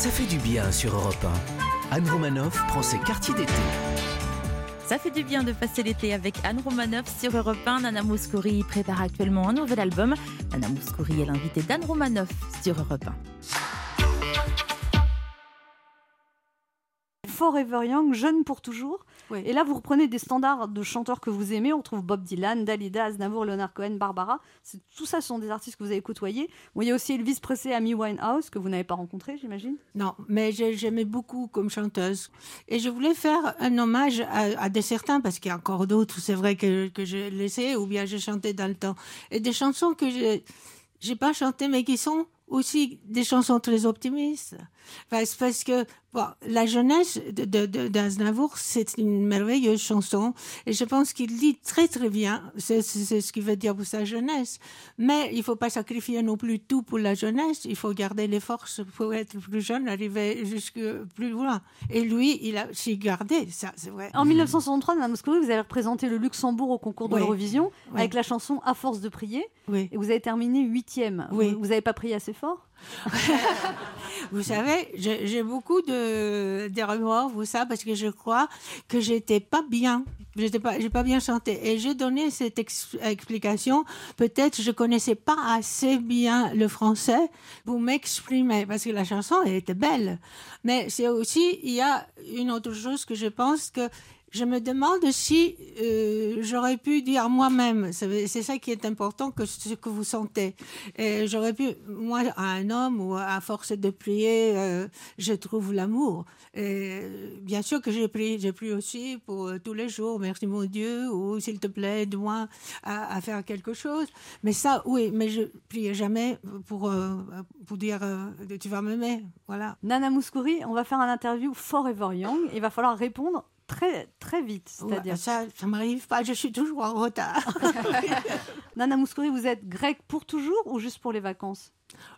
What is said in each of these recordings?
Ça fait du bien sur Europe 1. Anne Romanoff prend ses quartiers d'été. Ça fait du bien de passer l'été avec Anne Romanoff sur Europe 1. Nana Mouskouri prépare actuellement un nouvel album. Nana Mouskouri est l'invitée d'Anne Romanoff sur Europe 1. Forever Young, jeune pour toujours. Et là, vous reprenez des standards de chanteurs que vous aimez. On trouve Bob Dylan, Dalida, Aznavour, Leonard Cohen, Barbara. Tout ça, sont des artistes que vous avez côtoyés. Il y a aussi Elvis Presley, Amy Winehouse, que vous n'avez pas rencontré, j'imagine Non, mais j'aimais beaucoup comme chanteuse. Et je voulais faire un hommage à, des certains, parce qu'il y a encore d'autres, c'est vrai que, que j'ai laissé, ou bien j'ai chanté dans le temps. Et des chansons que j'ai, j'ai pas chantées, mais qui sont aussi des chansons très optimistes. Parce que bon, la jeunesse d'Aznavour, de, de, c'est une merveilleuse chanson et je pense qu'il dit très très bien, c'est ce qu'il veut dire pour sa jeunesse. Mais il faut pas sacrifier non plus tout pour la jeunesse, il faut garder les forces pour être plus jeune, arriver jusque plus loin. Et lui, il a s'y gardé, ça c'est vrai. En 1963, Mme Moscou, vous avez représenté le Luxembourg au concours de l'Eurovision avec la chanson À force de prier. Oui. Et vous avez terminé huitième. Vous n'avez pas prié assez fort? vous savez, j'ai beaucoup de des remords, vous ça, parce que je crois que j'étais pas bien. J'étais pas, pas bien chanté. Et j'ai donné cette explication. Peut-être je connaissais pas assez bien le français pour m'exprimer, parce que la chanson était belle. Mais c'est aussi, il y a une autre chose que je pense que je me demande si euh, j'aurais pu dire moi-même, c'est ça qui est important, que ce que vous sentez. J'aurais pu, moi, à un homme ou à force de prier, euh, je trouve l'amour. Bien sûr que j'ai prié, j'ai prié aussi pour euh, tous les jours, merci mon Dieu, ou s'il te plaît, aide-moi à, faire quelque chose. Mais ça, oui, mais je priais jamais pour, pour dire tu vas m'aimer. Voilà. Nana Mouskouri, on va faire un interview Forever Young. Il va falloir répondre très, très vite. C'est-à-dire... ça, ça m'arrive pas, je suis toujours en retard. Nana Mouskouri, vous êtes grecque pour toujours ou juste pour les vacances?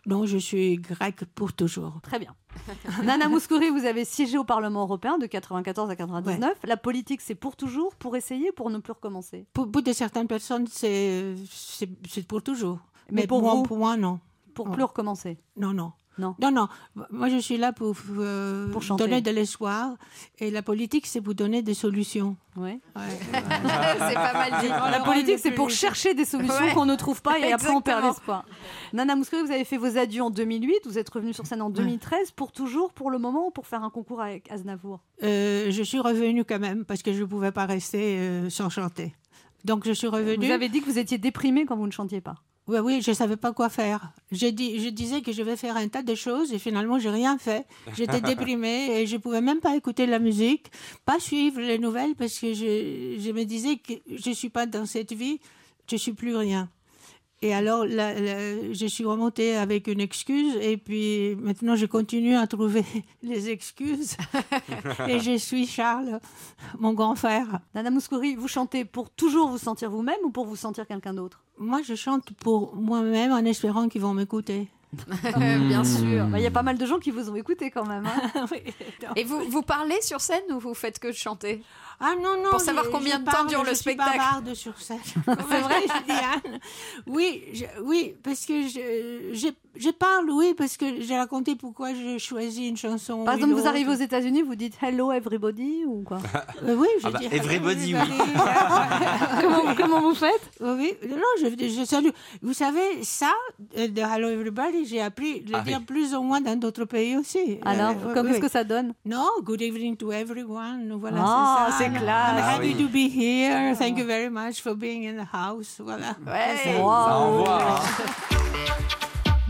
Non, je suis grecque pour toujours. Très bien. Nana Mouskouri, vous avez siégé au Parlement européen de 94 à 99. La politique, c'est pour toujours, pour essayer, pour ne plus recommencer? Pour, pour de certaines personnes, c'est pour toujours. Mais, pour, moi, pour moi, non. Pour plus recommencer? Non, non. Non. non, non. Moi, je suis là pour, euh, donner de l'espoir. Et la politique, c'est pour donner des solutions. Oui. c'est pas mal dit. La politique, c'est pour chercher des solutions qu'on ne trouve pas et après on perd l'espoir. Nana Mouskouri, vous avez fait vos adieux en 2008. Vous êtes revenue sur scène en 2013. Pour toujours, pour le moment, ou pour faire un concours avec Aznavour? Euh, Je suis revenue quand même parce que je ne pouvais pas rester euh, sans chanter. Donc je suis revenue. Vous avez dit que vous étiez déprimée quand vous ne chantiez pas. Oui, oui, je savais pas quoi faire. Je, dis, je disais que je vais faire un tas de choses et finalement, j'ai rien fait. J'étais déprimée et je pouvais même pas écouter la musique, pas suivre les nouvelles parce que je, je me disais que je suis pas dans cette vie, je suis plus rien. Et alors, je suis remontée avec une excuse et puis maintenant, je continue à trouver les excuses. et je suis Charles, mon grand frère. Nana Mouskouri, vous chantez pour toujours vous sentir vous-même ou pour vous sentir quelqu'un d'autre? Moi, je chante pour moi-même en espérant qu'ils vont m'écouter. Bien sûr. Bah, il y a pas mal de gens qui vous ont écouté quand même. Hein. Et vous, vous parlez sur scène ou vous faites que chanter? Ah non, non. Pour savoir combien de temps dure le spectacle. Je suis sur scène. C'est vrai, Diane. Oui, oui, parce que je, je, parle, oui, parce que j'ai raconté pourquoi j'ai choisi une chanson. Par exemple, vous arrivez aux États-Unis, vous dites Hello everybody ou quoi euh, Oui, je ah bah, dis Everybody, oui. comment, comment, vous faites? Oui, non, je, je, salue. Vous savez, ça, euh, de Hello everybody, j'ai appris de le ah dire plus ou moins dans d'autres pays aussi. Alors, euh, qu'est-ce que ça donne? Non, good evening to everyone. Voilà, ah, c'est ça. Classe. I'm happy to be here. Thank you very much for being in the house. Voilà. Ouais. Wow. Ça envoie.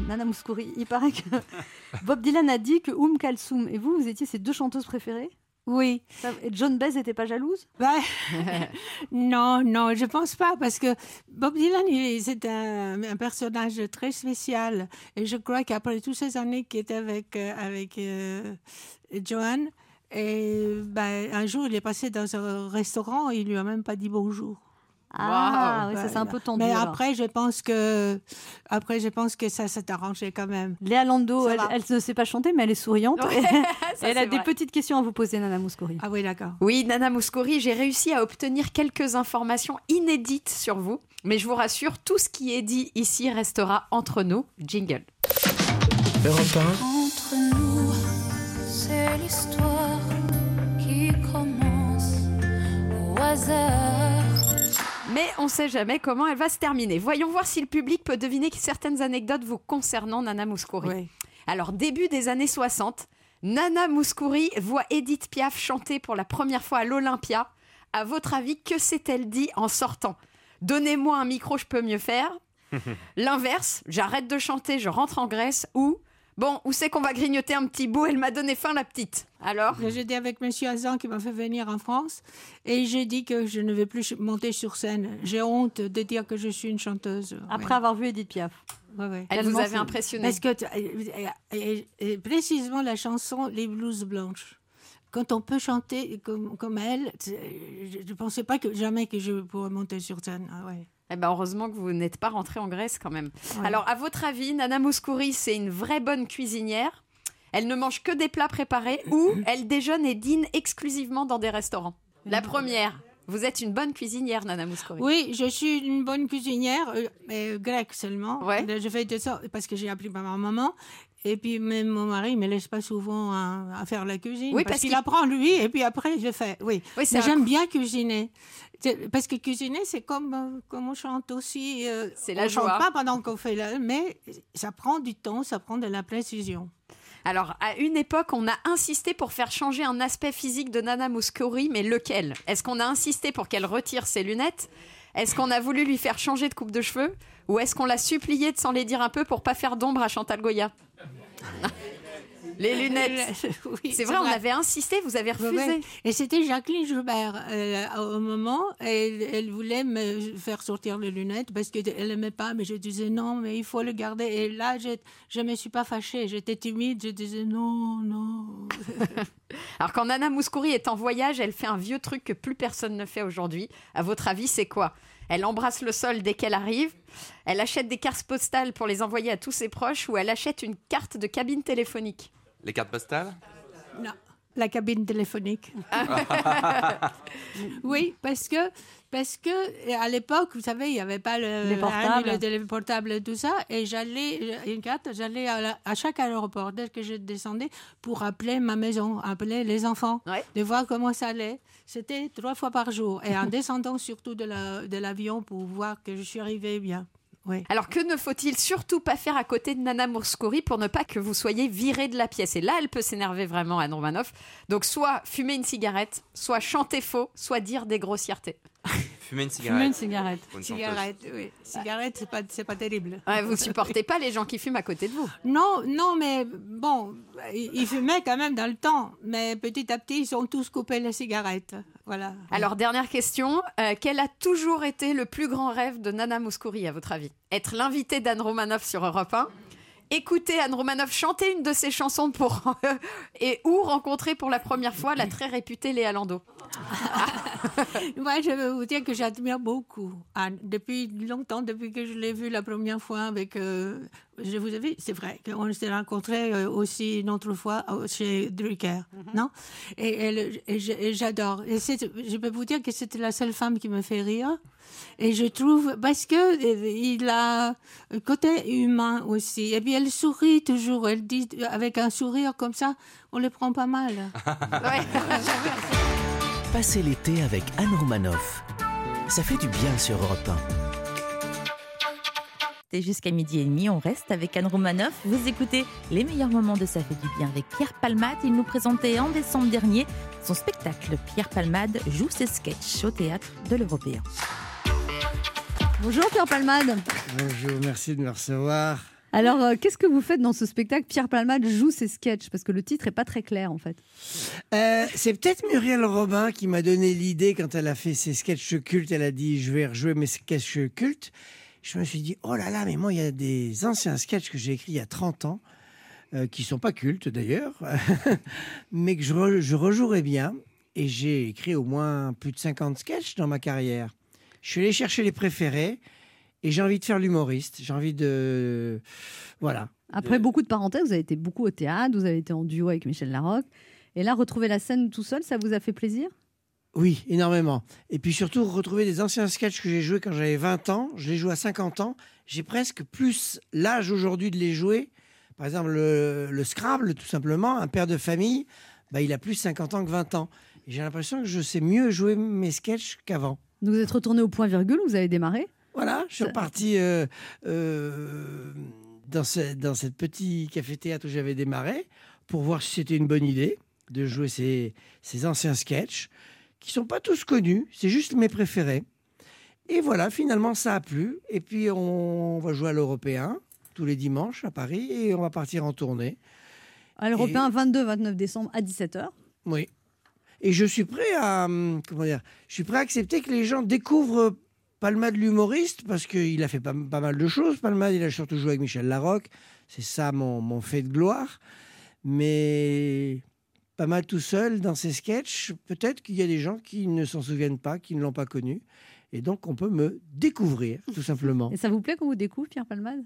Nana Mouskouri, il paraît que Bob Dylan a dit que Oum Kalsoum et vous, vous étiez ses deux chanteuses préférées oui. Et John Baez n'était pas jalouse? Bah, Non, non, je pense pas, parce que Bob Dylan, c'est un, un, personnage très spécial. Et je crois qu'après toutes ces années qu'il était avec, euh, avec euh, Joanne, et ben, un jour, il est passé dans un restaurant, il lui a même pas dit bonjour. Ah, oui, ça c'est un peu tendu. Mais après, je pense que, après, je pense que ça s'est arrangé quand même. Léa Lando, elle, ne sait pas chanter, mais elle est souriante. elle a des petites questions à vous poser, Nana Mouskouri. Ah oui, d'accord. Oui, Nana Mouskouri, j'ai réussi à obtenir quelques informations inédites sur vous. Mais je vous rassure, tout ce qui est dit ici restera entre nous. Jingle. Europe Entre nous. l'histoire Mais on ne sait jamais comment elle va se terminer. Voyons voir si le public peut deviner certaines anecdotes vous concernant Nana Mouskouri. Alors, début des années 60, Nana Mouskouri voit Edith Piaf chanter pour la première fois à l'Olympia. À votre avis, que s'est-elle dit en sortant? Donnez-moi un micro, je peux mieux faire. L'inverse, j'arrête de chanter, je rentre en Grèce ou bon, où c'est qu'on va grignoter un petit bout? Elle m'a donné faim, la petite. Alors? J'étais avec Monsieur Azan qui m'a fait venir en France et j'ai dit que je ne vais plus monter sur scène. J'ai honte de dire que je suis une chanteuse. Après Ouais. avoir vu Edith Piaf. Ouais, ouais. Elle vous avait impressionné. Parce que, t- et- et- et précisément la chanson Les blouses blanches. Quand on peut chanter comme, comme elle, je ne pensais pas que jamais que je pourrais monter sur scène. Ah ouais. Eh ben heureusement que vous n'êtes pas rentré en Grèce quand même. Ouais. Alors, à votre avis, Nana Mouskouri, c'est une vraie bonne cuisinière? Elle ne mange que des plats préparés ou elle déjeune et dîne exclusivement dans des restaurants? La première, vous êtes une bonne cuisinière, Nana Mouskouri. Oui, je suis une bonne cuisinière, euh, mais grecque seulement. Ouais. Je fais de ça parce que j'ai appris par ma maman. Et puis même mon mari me laisse pas souvent à, à faire la cuisine. Oui, parce, parce qu'il apprend lui et puis après je fais. Oui. Oui, j'aime bien cuisiner. Parce que cuisiner, c'est comme, euh, comme on chante aussi. euh, C'est on la chante joie. pas pendant qu'on fait la... Mais ça prend du temps, ça prend de la précision. Alors, à une époque, on a insisté pour faire changer un aspect physique de Nana Mouskouri, mais lequel? Est-ce qu'on a insisté pour qu'elle retire ses lunettes? Est-ce qu'on a voulu lui faire changer de coupe de cheveux Ou est-ce qu'on l'a supplié de s'en les dire un peu pour pas faire d'ombre à Chantal Goya? Les lunettes Oui, C'est vrai, on avait insisté, vous avez refusé. ouais. Et c'était Jacqueline Joubert euh, au moment. Elle, elle voulait me faire sortir les lunettes parce qu'elle n'aimait pas, mais je disais non, mais il faut le garder. Et là, je ne me suis pas fâchée. J'étais timide. Je disais non, non. Alors, quand Nana Mouskouri est en voyage, elle fait un vieux truc que plus personne ne fait aujourd'hui. À votre avis, c'est quoi? Elle embrasse le sol dès qu'elle arrive. Elle achète des cartes postales pour les envoyer à tous ses proches ou elle achète une carte de cabine téléphonique? Les cartes postales? Non. La cabine téléphonique. oui, parce que, parce que à l'époque, vous savez, il n'y avait pas le, Les portables. le téléportable et tout ça. Et j'allais, une carte, j'allais à, chaque aéroport, dès que je descendais, pour appeler ma maison, appeler les enfants, Ouais. de voir comment ça allait. C'était trois fois par jour. Et en descendant surtout de la- de l'avion pour voir que je suis arrivée bien. Oui. Alors que ne faut-il surtout pas faire à côté de Nana Mouskouri pour ne pas que vous soyez viré de la pièce? Et là, elle peut s'énerver vraiment, Anne Romanoff. Donc soit fumer une cigarette, soit chanter faux, soit dire des grossièretés. Fumer une Fumer une cigarette. cigarette. Une. Cigarette, oui. Cigarette, c'est pas, c'est pas terrible. Ouais, vous supportez pas les gens qui fument à côté de vous? Non, non, mais bon, ils fumaient quand même dans le temps. Mais petit à petit, ils ont tous coupé les cigarettes. Voilà. Alors, dernière question. Euh, quel a toujours été le plus grand rêve de Nana Mouskouri, à votre avis? Être l'invité d'Anne Romanoff sur Europe 1 Écouter Anne Romanoff chanter une de ses chansons pour et ou rencontrer pour la première fois la très réputée Léa Landau? Moi, je vais vous dire que j'admire beaucoup Anne. Depuis longtemps, depuis que je l'ai vue la première fois avec. euh, je vous ai vu, c'est vrai qu'on s'est rencontrés euh, aussi une autre fois euh, chez Drucker, non? Et, j'adore. Et je peux vous dire que c'était la seule femme qui me fait rire. Et je trouve, parce que euh, il a un côté humain aussi. Et puis elle sourit toujours. Elle dit avec un sourire comme ça, on le prend pas mal. Ouais. Passez l'été avec Anne Romanoff. Ça fait du bien sur Europe 1. Et jusqu'à midi et demi, on reste avec Anne Romanoff. Vous écoutez les meilleurs moments de Ça fait du bien avec Pierre Palmade. Il nous présentait en décembre dernier son spectacle. Pierre Palmade joue ses sketchs au théâtre de l'Européen. Bonjour Pierre Palmade. Bonjour, merci de me recevoir. Alors, euh, qu'est-ce que vous faites dans ce spectacle? Pierre Palmade joue ses sketchs parce que le titre est pas très clair en fait. Euh, c'est peut-être Muriel Robin qui m'a donné l'idée quand elle a fait ses sketchs cultes. Elle a dit Je vais rejouer mes sketchs cultes. Je me suis dit Oh là là, mais moi, il y a des anciens sketchs que j'ai écrits il y a 30 ans, euh, qui sont pas cultes d'ailleurs, mais que je, re- je rejouerais bien. Et j'ai écrit au moins plus de 50 sketchs dans ma carrière. Je suis allé chercher les préférés et j'ai envie de faire l'humoriste. J'ai envie de. Voilà. Après beaucoup de parenthèses, vous avez été beaucoup au théâtre, vous avez été en duo avec Michel Larocque. Et là, retrouver la scène tout seul, ça vous a fait plaisir? Oui, énormément. Et puis surtout, retrouver des anciens sketchs que j'ai joués quand j'avais 20 ans. Je les joue à 50 ans. J'ai presque plus l'âge aujourd'hui de les jouer. Par exemple, le, le Scrabble, tout simplement, un père de famille. bah, il a plus 50 ans que 20 ans. J'ai l'impression que je sais mieux jouer mes sketchs qu'avant. Donc vous êtes retourné au point virgule, vous avez démarré Voilà, je suis reparti euh, euh, dans, ce- dans cette petit café-théâtre où j'avais démarré pour voir si c'était une bonne idée de jouer ces, ces anciens sketchs qui sont pas tous connus, c'est juste mes préférés. Et voilà, finalement, ça a plu. Et puis, on va jouer à l'Européen tous les dimanches à Paris et on va partir en tournée. À l'Européen, 22-29 décembre à 17h. Oui. Et je suis prêt à hum, comment dire, je suis prêt à accepter que les gens découvrent Palmade l'humoriste parce qu'il a fait pas, pas mal de choses. Palmade, il a surtout joué avec Michel Larocque. C'est ça mon, mon fait de gloire. Mais pas mal tout seul dans ses sketchs. Peut-être qu'il y a des gens qui ne s'en souviennent pas, qui ne l'ont pas connu. Et donc, on peut me découvrir, tout simplement. Et ça vous plaît qu'on vous découvre, Pierre Palmade?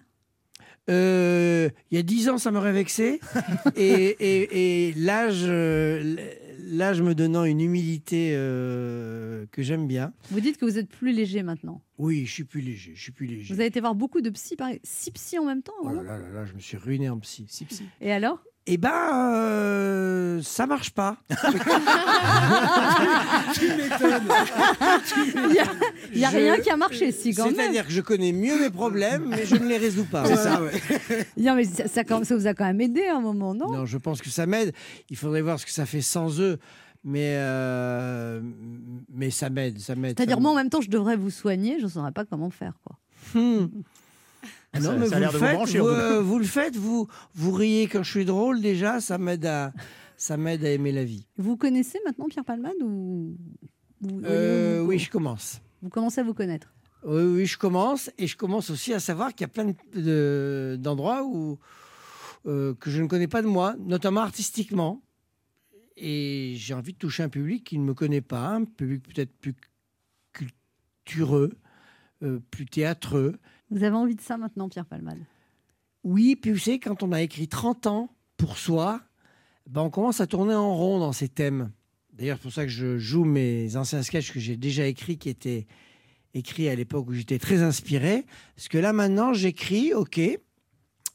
Euh, il y a dix ans, ça m'aurait vexé. et et, et l'âge, euh, l'âge me donnant une humilité euh, que j'aime bien. Vous dites que vous êtes plus léger maintenant. Oui, je suis plus léger. Je suis plus léger. Vous avez été voir beaucoup de psy, pareil. Six psy en même temps Oh là là là là, je me suis ruiné en psy. Et alors? Eh ben, euh, ça marche pas. Il n'y a Je- rien qui a marché, si, quand même. C'est-à-dire que je connais mieux mes problèmes, mais je ne les résous pas. Non, mais ça, ça, ça vous a quand même aidé à un moment, non, Non, je pense que ça m'aide. Il faudrait voir ce que ça fait sans eux. Mais, euh, mais ça m'aide, ça m'aide. C'est-à-dire, ça moi, en même temps, je devrais vous soigner, je ne saurais pas comment faire. Quoi. Hmm. Ah Ça- non, mais ça a l'air de vous brancher, vous, euh, vous le faites, vous, vous riez quand je suis drôle, déjà, ça m'aide à, ça m'aide à aimer la vie. Vous connaissez maintenant Pierre Palmade ou... ou- Euh, ou- oui, je commence. Vous commencez à vous connaître. Oui, oui, je commence. Et je commence aussi à savoir qu'il y a plein de- de- d'endroits où, euh, que je ne connais pas de moi, notamment artistiquement. Et j'ai envie de toucher un public qui ne me connaît pas, un public peut-être plus cultureux, euh, plus théâtreux. Vous avez envie de ça maintenant, Pierre Palmade? Oui, puis vous savez, quand on a écrit 30 ans pour soi, ben on commence à tourner en rond dans ces thèmes. D'ailleurs, c'est pour ça que je joue mes anciens sketchs que j'ai déjà écrits, qui étaient écrits à l'époque où j'étais très inspiré. Parce que là, maintenant, j'écris, ok,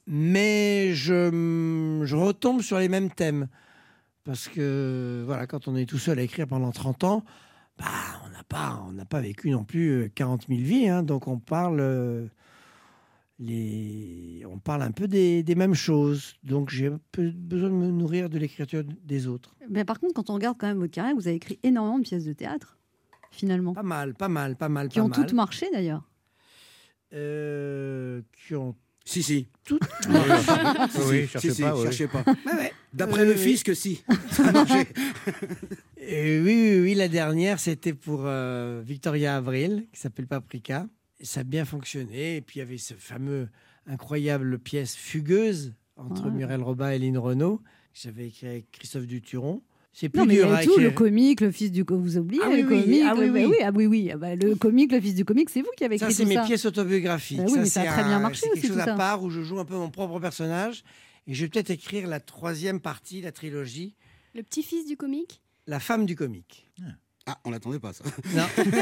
mais je retombe sur les mêmes thèmes. Parce que, voilà, quand on est tout seul à écrire pendant 30 ans, bah, on n'a pas, on pas vécu non plus euh, 40 000 vies. hein. donc, on parle... euh, les... on parle un peu des, des mêmes choses. Donc j'ai besoin de me nourrir de l'écriture des autres. Mais par contre, quand on regarde quand même votre carrière, vous avez écrit énormément de pièces de théâtre, finalement. Pas mal, pas mal, pas mal. Qui pas ont mal. toutes marché, d'ailleurs. Euh, qui ont Si, si. toutes Oui, oui, cherchez si, si, pas, oui. cherchez pas. D'après Euh, le oui. fisc, si. Ça a marché. Euh, oui, oui, oui, la dernière, c'était pour euh, Victoria Avril, qui s'appelle Paprika. Et ça a bien fonctionné. Et puis, il y avait ce fameux, incroyable pièce Fugueuse entre Ouais. Muriel Robin et Lynn Renault, que j'avais écrit avec Christophe Duturon. C'est plus Non, mais il y dur tout, le comique, le fils du... co- Vous oubliez Ah le oui, oui, comique. ah oui, bah oui. ah oui, oui. Ah bah, le comique, le fils du comique, c'est vous qui avez Ça, écrit c'est tout mes ça. pièces autobiographiques. Bah oui, mais ça a c'est très bien marché c'est quelque aussi, chose à ça. part où je joue un peu mon propre personnage. Et je vais peut-être écrire la troisième partie, la trilogie, Le petit-fils du comique? La femme du comique. Ah, on l'attendait pas, ça. Non.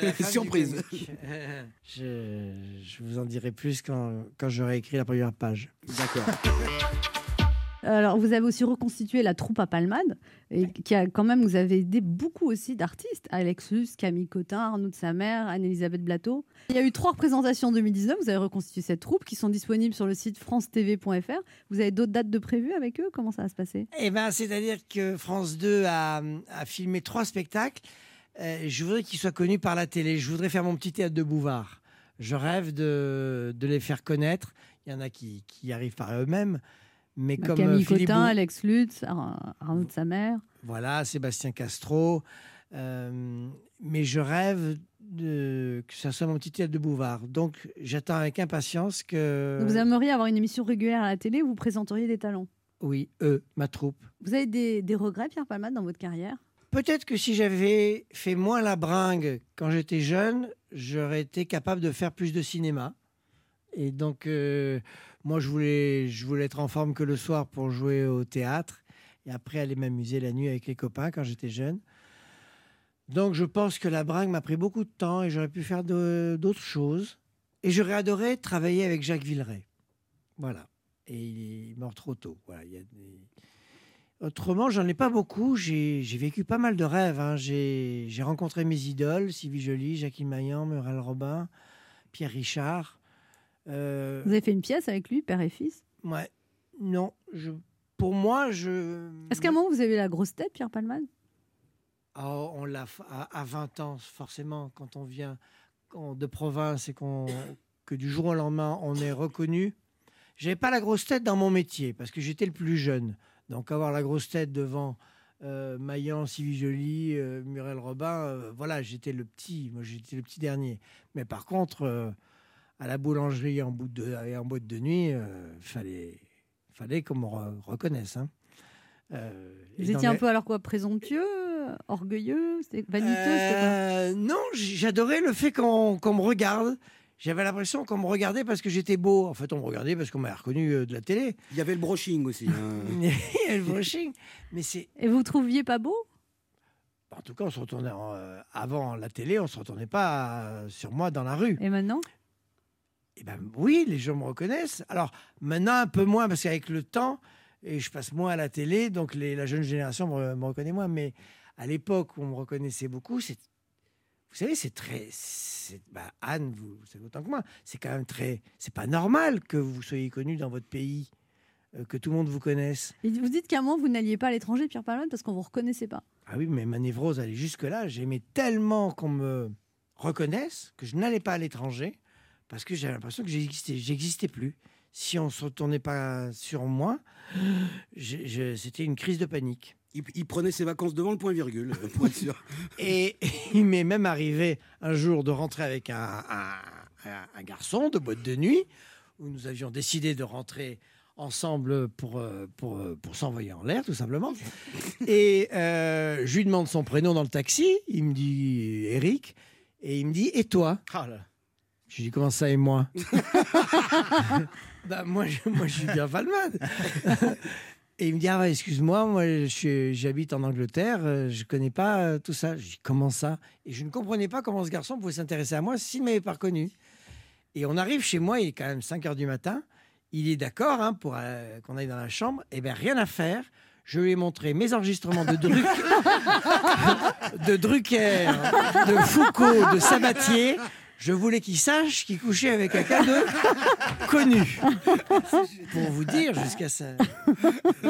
Euh, Surprise. comique. Euh, je, je vous en dirai plus quand, quand j'aurai écrit la première page. D'accord. Alors, vous avez aussi reconstitué la troupe à Palmade, et qui a quand même, vous avez aidé beaucoup aussi d'artistes. Alex Luce, Camille Cotin, Arnaud de sa mère, Anne-Elisabeth Blateau. Il y a eu trois représentations en 2019. Vous avez reconstitué cette troupe qui sont disponibles sur le site francetv.fr. Vous avez d'autres dates de prévues avec eux? Comment ça va se passer? Eh ben, c'est-à-dire que France 2 a, a filmé trois spectacles. Euh, je voudrais qu'ils soient connus par la télé. Je voudrais faire mon petit théâtre de Bouvard. Je rêve de, de les faire connaître. Il y en a qui, arrivent par eux-mêmes. Mais Bah, comme Camille euh, Philippe Cotin, Bou- Alex Lutz, Ar- Arnaud de sa mère. Voilà, Sébastien Castro. Euh, mais je rêve de, que ça soit mon petit théâtre de Bouvard. Donc, j'attends avec impatience que. Vous aimeriez avoir une émission régulière à la télé où vous présenteriez des talents? Oui, eux, ma troupe. Vous avez des, des regrets, Pierre Palmade, dans votre carrière? Peut-être que si j'avais fait moins la bringue quand j'étais jeune, j'aurais été capable de faire plus de cinéma. Et donc, euh, moi, je voulais, je voulais être en forme que le soir pour jouer au théâtre et après aller m'amuser la nuit avec les copains quand j'étais jeune. Donc, je pense que la bringue m'a pris beaucoup de temps et j'aurais pu faire d'autres choses. Et j'aurais adoré travailler avec Jacques Villeray. Voilà. Et il est mort trop tôt. Voilà, Autrement, j'en ai pas beaucoup. J'ai vécu pas mal de rêves. hein. J'ai j'ai rencontré mes idoles, Sylvie Joly, Jacqueline Maillan, Muriel Robin, Pierre Richard. Euh, Vous avez fait une pièce avec lui, père et fils? Ouais, non, je, pour moi, je. Est-ce qu'à un moment vous avez la grosse tête, Pierre Palmade? Oh, on l'a à, à 20 ans, forcément, quand on vient de province et qu'on que du jour au lendemain on est reconnu. J'avais pas la grosse tête dans mon métier parce que j'étais le plus jeune. Donc avoir la grosse tête devant euh, Maillan, Sylvie Joly, euh, Muriel Robin, euh, voilà, j'étais le petit. Moi, j'étais le petit dernier. Mais par contre, euh, à la boulangerie en bout de et en boîte de nuit, euh, fallait fallait qu'on me re- reconnaisse. hein. Euh, Vous étiez un les- peu alors quoi Présomptueux Orgueilleux c'était Vaniteux euh, non, j'adorais le fait qu'on qu'on me regarde. J'avais l'impression qu'on me regardait parce que j'étais beau. En fait, on me regardait parce qu'on m'avait reconnu euh, de la télé. Il y avait le brushing aussi. hein. Il y avait le brushing. Mais c'est. Et vous vous trouviez pas beau? En tout cas, on se retournait en, euh, avant la télé, on se retournait pas euh, sur moi dans la rue. Et maintenant? Eh ben oui, les gens me reconnaissent. Alors maintenant un peu moins parce qu'avec le temps, et je passe moins à la télé, donc les- la jeune génération me, me reconnaît moins. Mais à l'époque où on me reconnaissait beaucoup, c'est, vous savez, c'est très, bah, Anne, vous, vous savez autant que moi, c'est quand même très, c'est pas normal que vous soyez connu dans votre pays, euh, que tout le monde vous connaisse. Et Vous dites qu'à un moment vous n'alliez pas à l'étranger, Pierre Palmade, parce qu'on vous reconnaissait pas. Ah oui, mais ma névrose allait jusque-là. J'aimais tellement qu'on me reconnaisse que je n'allais pas à l'étranger parce que j'avais l'impression que j'existais, j'existais plus. Si on ne se retournait pas sur moi, je- je- c'était une crise de panique. Il, il prenait ses vacances devant le point virgule, euh, pour être sûr. Et il m'est même arrivé un jour de rentrer avec un, un- un- un garçon de boîte de nuit où nous avions décidé de rentrer ensemble pour, euh, pour, euh, pour s'envoyer en l'air, tout simplement. Et euh, je lui demande son prénom dans le taxi. Il me dit Eric. Et il me dit Et toi? Je lui dis Comment ça et moi Bah, moi, je, moi, je suis bien Valmade. Et il me dit ah ouais, excuse-moi, moi suis- j'habite en Angleterre, euh, je connais pas euh, tout ça. Je dis comment ça? Et je ne comprenais pas comment ce garçon pouvait s'intéresser à moi s'il ne m'avait pas reconnu. Et on arrive chez moi, il est quand même 5 heures du matin. Il est d'accord hein, pour euh, qu'on aille dans la chambre. Et bien rien à faire. Je lui ai montré mes enregistrements de, de Drucker, de Foucault, de Sabatier. Je voulais qu'il sache qu'il couchait avec un cadeau connu. Pour vous dire jusqu'à sa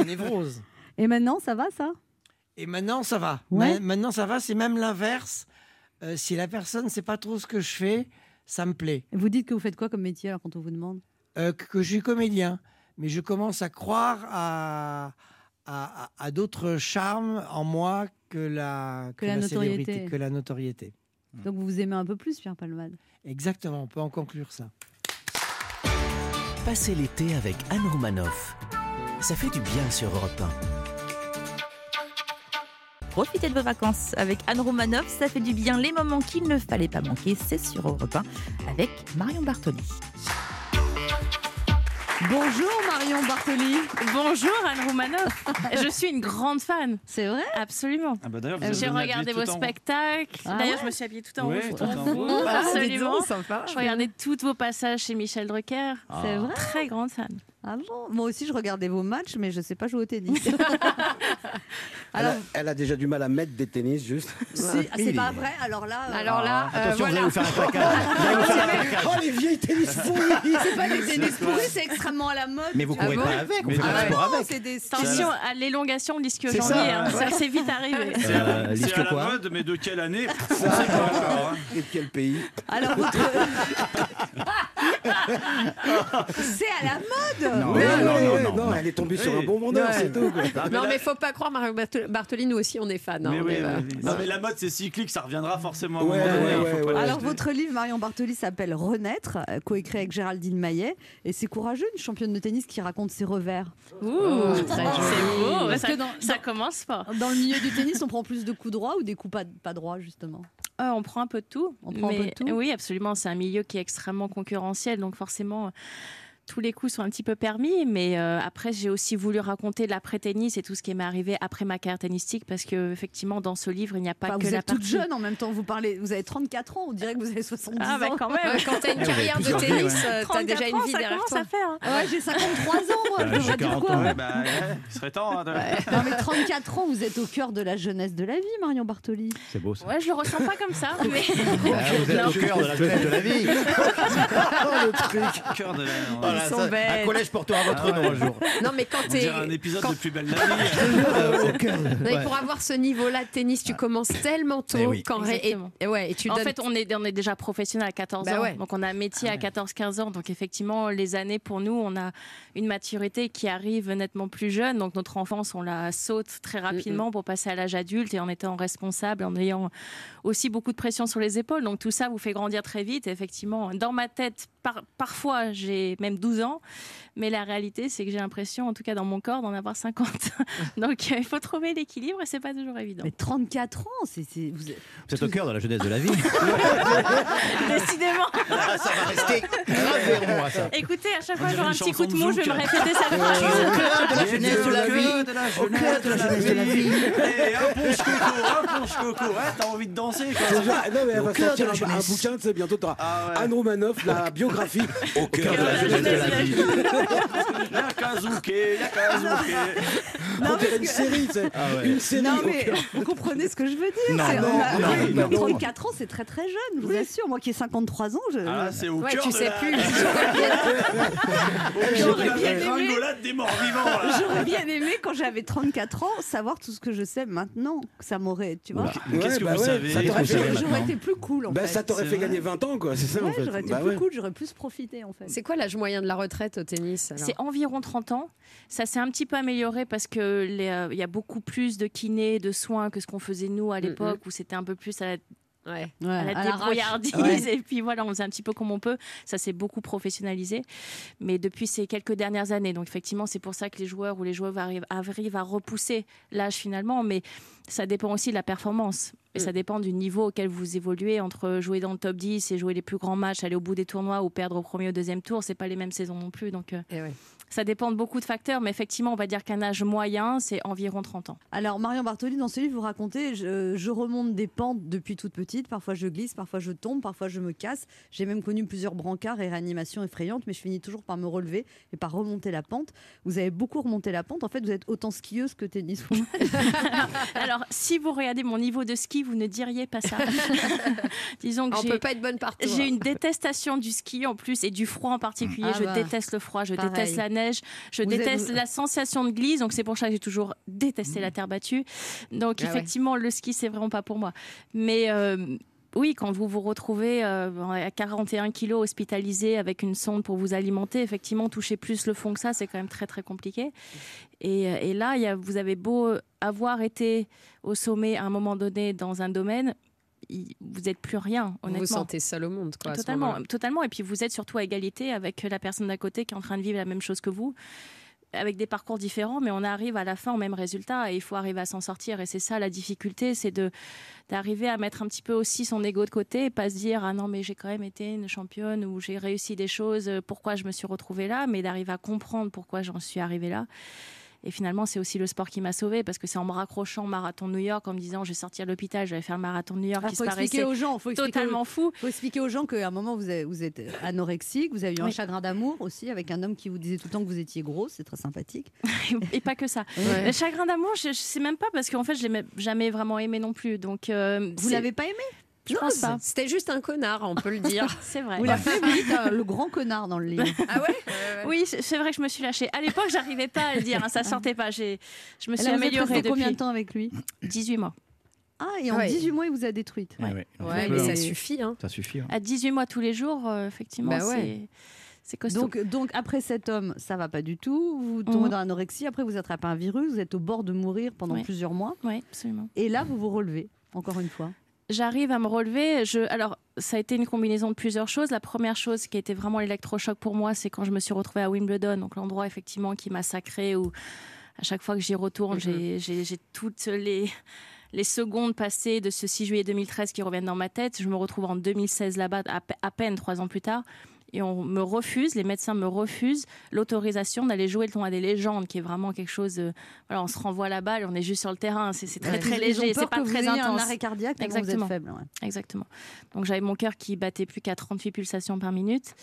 névrose. Et maintenant ça va ça? Et maintenant, ça va. Ouais. Ma- Maintenant, ça va. C'est même l'inverse. Euh, si la personne ne sait pas trop ce que je fais, ça me plaît. Et Vous dites que vous faites quoi comme métier alors quand on vous demande? Euh, que, que je suis comédien. Mais je commence à croire à, à, à- à d'autres charmes en moi que la, Que la notoriété. célébrité, que la notoriété. Donc vous vous aimez un peu plus, Pierre Palmade. Exactement, on peut en conclure ça. Passez l'été avec Anne Romanoff. Ça fait du bien sur Europe Profitez de vos vacances avec Anne Romanoff, ça fait du bien. Les moments qu'il ne fallait pas manquer, c'est sur Europe 1 avec Marion Bartoli. Bonjour Marion Bartoli. Bonjour Anne Romanoff. Je suis une grande fan. C'est vrai? Absolument. Ah bah J'ai regardé vos spectacles. Ah D'ailleurs, ouais? je me suis habillée tout en Ouais, rouge. tout en rouge. Ah, Absolument. sympa. Je regardais tous vos passages chez Michel Drucker. Ah. C'est vrai? Très grande fan. Ah bon Moi aussi je regardais vos matchs, mais je sais pas jouer au tennis. Elle, alors, a, elle a déjà du mal à mettre des tennis, juste. si- ah, c'est pas vrai. Alors là, euh, Alors là, euh, Attention, voilà. vous faire un placard. Vous allez vous faire un placard. Oh, les vieilles tennis pourris c'est pas des tennis pourris, c'est extrêmement à la mode. Mais vous Ah courez bon pas avec, on fait ah pas sport Non, avec. c'est des Attention à l'élongation de l'ischio ça, hein. ouais. Ça, c'est vite arrivé. C'est euh, C'est à la quoi mode, mais de quelle année On sait pas encore. hein. Et de quel pays Alors. C'est à la mode. Non, Mais non, non, non, non. elle est tombée sur un bon vendeur, c'est tout. quoi. Non, mais faut pas croire, Mario Bartoli, nous aussi, on est fans. hein, mais on oui, est, euh. Non, mais la mode, c'est cyclique, ça reviendra forcément à un Ouais, moment donné, ouais, il faut ouais, pas ouais. Alors votre livre Marion Bartoli s'appelle Renaître, euh, coécrit avec Géraldine Maillet, et c'est courageux une championne de tennis qui raconte ses revers. Ouh, très joli. C'est beau. Parce Ça, que dans- ça commence fort. Dans le milieu du tennis, on prend plus de coups droits ou des coups pas, pas droits justement? Euh, on prend un peu de tout. On prend un peu de tout? Oui, absolument. C'est un milieu qui est extrêmement concurrentiel. Donc forcément, tous les coups sont un petit peu permis, mais euh, après j'ai aussi voulu raconter l'après-tennis et tout ce qui m'est arrivé après ma carrière tennistique, parce que effectivement dans ce livre il n'y a pas Enfin, que vous la êtes toute jeune en même temps, vous parlez, vous avez 34 ans, on dirait que vous avez 70 Ah, bah, ans. quand même. Quand t'as une Ah, carrière de tennis, ouais. euh, t'as déjà 34 une ans, vie ça derrière toi. à faire. hein. Ouais, j'ai 53 ans, moi, Bah, je devrais dire 40 quoi ans, ouais, bah, ouais, il serait temps. hein, de- Non mais 34 ans, vous êtes au cœur de la jeunesse de la vie, Marion Bartoli. C'est beau ça. Ouais, je le ressens pas comme ça, mais Ah, vous êtes au cœur de la jeunesse de la vie. le truc. Cœur de la- Voilà, Ils sont ça, belles. Un collège portera votre Ah nom un jour. Non, mais quand t'es. un épisode quand- de Plus belle la vie. Non, pour avoir ce niveau-là de tennis, tu commences tellement tôt Eh oui. qu'en ré- et, Exactement. et ouais, et tu en donnes. fait, on est, on est déjà professionnel à 14 Bah ans. ouais. Donc, on a un métier à 14-15 ans. Donc, effectivement, les années pour nous, on a une maturité qui arrive nettement plus jeune. Donc, notre enfance, on la saute très rapidement pour passer à l'âge adulte et en étant responsable, en ayant aussi beaucoup de pression sur les épaules. Donc, tout ça vous fait grandir très vite. Et effectivement, dans ma tête, par- parfois, j'ai même 12 ans. Mais la réalité, c'est que j'ai l'impression, en tout cas dans mon corps, d'en avoir 50. Donc, euh, il faut trouver l'équilibre et c'est pas toujours évident. Mais 34 ans, c'est c'est- vous êtes- Vous êtes au cœur de la jeunesse de la vie. Décidément. Ah, ça va rester gravé en moi, ça. Écoutez, à chaque fois que j'aurai un petit coup de mou, je vais me répéter cette Au phrase. cœur de la jeunesse de la vie. Au cœur de la jeunesse de la vie. Et un ponche coco, un ponche coco. Ouais, t'as envie de danser non, mais elle va Au sortir un, bouquin, tu sais, bientôt t'auras Ah. Anne Romanoff, la biographie au cœur de la jeunesse de la jeunesse vie. Y'a Kazuke, y'a Kazuke. On dirait une série, tu sais. Ah. Une série Non mais vous comprenez ce que je veux dire Non, c'est- non, on a- non, oui, non, non. 34 ans, c'est très très jeune, je vous assure. Moi qui ai 53 ans, je... Ah c'est au Ouais, cœur tu de sais la... plus. Au cœur de J'aurais la bien aimé. gringolade des morts vivants. là. J'aurais bien aimé quand j'avais 34 ans savoir tout ce que je sais maintenant. Ça m'aurait, tu vois. Mais Qu'est-ce que bah vous savez ça t'aurait fait- J'aurais été plus cool en Bah, fait. ça t'aurait fait gagner 20 ans, quoi. C'est ça, en Ouais, fait. j'aurais été Bah plus ouais. cool, j'aurais plus profité en fait. C'est quoi l'âge moyen de la retraite au tennis C'est environ 30 ans. Ça s'est un petit peu amélioré parce que les, euh, il y a beaucoup plus de kinés, de soins que ce qu'on faisait nous à l'époque où c'était un peu plus à la, Ouais. Ouais, à la à l'arrache. débrouillardise Ouais. et puis voilà, on faisait un petit peu comme on peut. Ça s'est beaucoup professionnalisé. Mais depuis ces quelques dernières années, donc effectivement, c'est pour ça que les joueurs ou les joueurs arrivent, arrivent à repousser l'âge finalement, mais ça dépend aussi de la performance. Et ça dépend du niveau auquel vous évoluez entre jouer dans le top 10 et jouer les plus grands matchs, aller au bout des tournois ou perdre au premier ou au deuxième tour. C'est pas les mêmes saisons non plus. Donc, euh, Et ouais. Ça dépend de beaucoup de facteurs, mais effectivement, on va dire qu'un âge moyen, c'est environ 30 ans. Alors Marion Bartoli, dans ce livre, vous racontez, je, je remonte des pentes depuis toute petite. Parfois je glisse, parfois je tombe, parfois je me casse. J'ai même connu plusieurs brancards et réanimations effrayantes, mais je finis toujours par me relever et par remonter la pente. Vous avez beaucoup remonté la pente. En fait, vous êtes autant skieuse que tenniswoman. Alors, si vous regardez mon niveau de ski, vous ne diriez pas ça. Disons que On peut pas être bonne partout. J'ai hein. une détestation du ski en plus et du froid en particulier. Ah je bah, déteste le froid, je pareil. déteste la neige, je Vous déteste êtes- la sensation de glisse. Donc c'est pour ça que j'ai toujours détesté la terre battue. Donc Ah ouais. effectivement, le ski c'est vraiment pas pour moi. Mais euh, oui, quand vous vous retrouvez euh, à 41 kilos hospitalisé avec une sonde pour vous alimenter, effectivement, toucher plus le fond que ça, c'est quand même très très compliqué. Et, euh, et là, y a- vous avez beau avoir été au sommet à un moment donné dans un domaine, vous n'êtes plus rien, honnêtement. vous sentez seul au monde, quoi. à ce Totalement, totalement. Et puis vous êtes surtout à égalité avec la personne d'à côté qui est en train de vivre la même chose que vous, avec des parcours différents, mais on arrive à la fin au même résultat et il faut arriver à s'en sortir. Et c'est ça la difficulté, c'est de d'arriver à mettre un petit peu aussi son ego de côté et pas se dire ah non mais j'ai quand même été une championne ou j'ai réussi des choses, pourquoi je me suis retrouvée là, mais d'arriver à comprendre pourquoi j'en suis arrivée là. Et finalement, c'est aussi le sport qui m'a sauvée parce que c'est en me raccrochant au marathon de New York, en me disant je vais sortir de l'hôpital, je vais faire le marathon de New York Il qui faut se expliquer aux gens, faut expliquer totalement fou. faut expliquer aux gens qu'à un moment vous êtes, vous êtes anorexique, vous avez eu un chagrin d'amour aussi avec un homme qui vous disait tout le temps que vous étiez grosse, c'est très sympathique. et pas que ça. Ouais. Le chagrin d'amour, je, je sais même pas parce qu'en fait, je l'ai jamais vraiment aimé non plus. Donc, euh, Vous l'avez pas aimé? Je pense pas. C'était juste un connard, on peut le dire. C'est vrai. Vous dites, euh, le grand connard dans le livre. Ah ouais Oui, c'est vrai que je me suis lâchée. À l'époque, j'arrivais pas à le dire, hein, ça sortait pas. J'ai, je me suis êtes améliorée depuis combien de temps avec lui? 18 mois. Ah, et en Ouais. 18 mois, il vous a détruite. Ouais, ouais. Ouais, mais hein. ça suffit. Hein. Ça suffit. hein. À 18 mois tous les jours, euh, effectivement, Bah ouais. c'est, c'est costaud. Donc, donc après cet homme, ça va pas du tout. Vous tombez Mhm. dans l'anorexie. Après, vous attrapez un virus. Vous êtes au bord de mourir pendant Oui. plusieurs mois. oui, absolument. Et là, vous vous relevez. Encore une fois. J'arrive à me relever. Je, alors, ça a été une combinaison de plusieurs choses. La première chose qui a été vraiment l'électrochoc pour moi, c'est quand je me suis retrouvée à Wimbledon, donc l'endroit effectivement qui m'a sacré, où à chaque fois que j'y retourne, j'ai- j'ai j'ai toutes les, les secondes passées de ce 6 juillet 2013 qui reviennent dans ma tête. Je me retrouve en 2016 là-bas, à peine trois ans plus tard. Et on me refuse, les médecins me refusent l'autorisation d'aller jouer le tournoi des légendes, qui est vraiment quelque chose. euh, voilà, on se renvoie la balle, on est juste sur le terrain, c'est très Ouais. très léger, c'est pas que vous très ayez un intense. arrêt cardiaque tellement vous êtes Exactement. faible, ouais. Exactement. Donc j'avais mon cœur qui battait plus qu'à 38 pulsations par minute.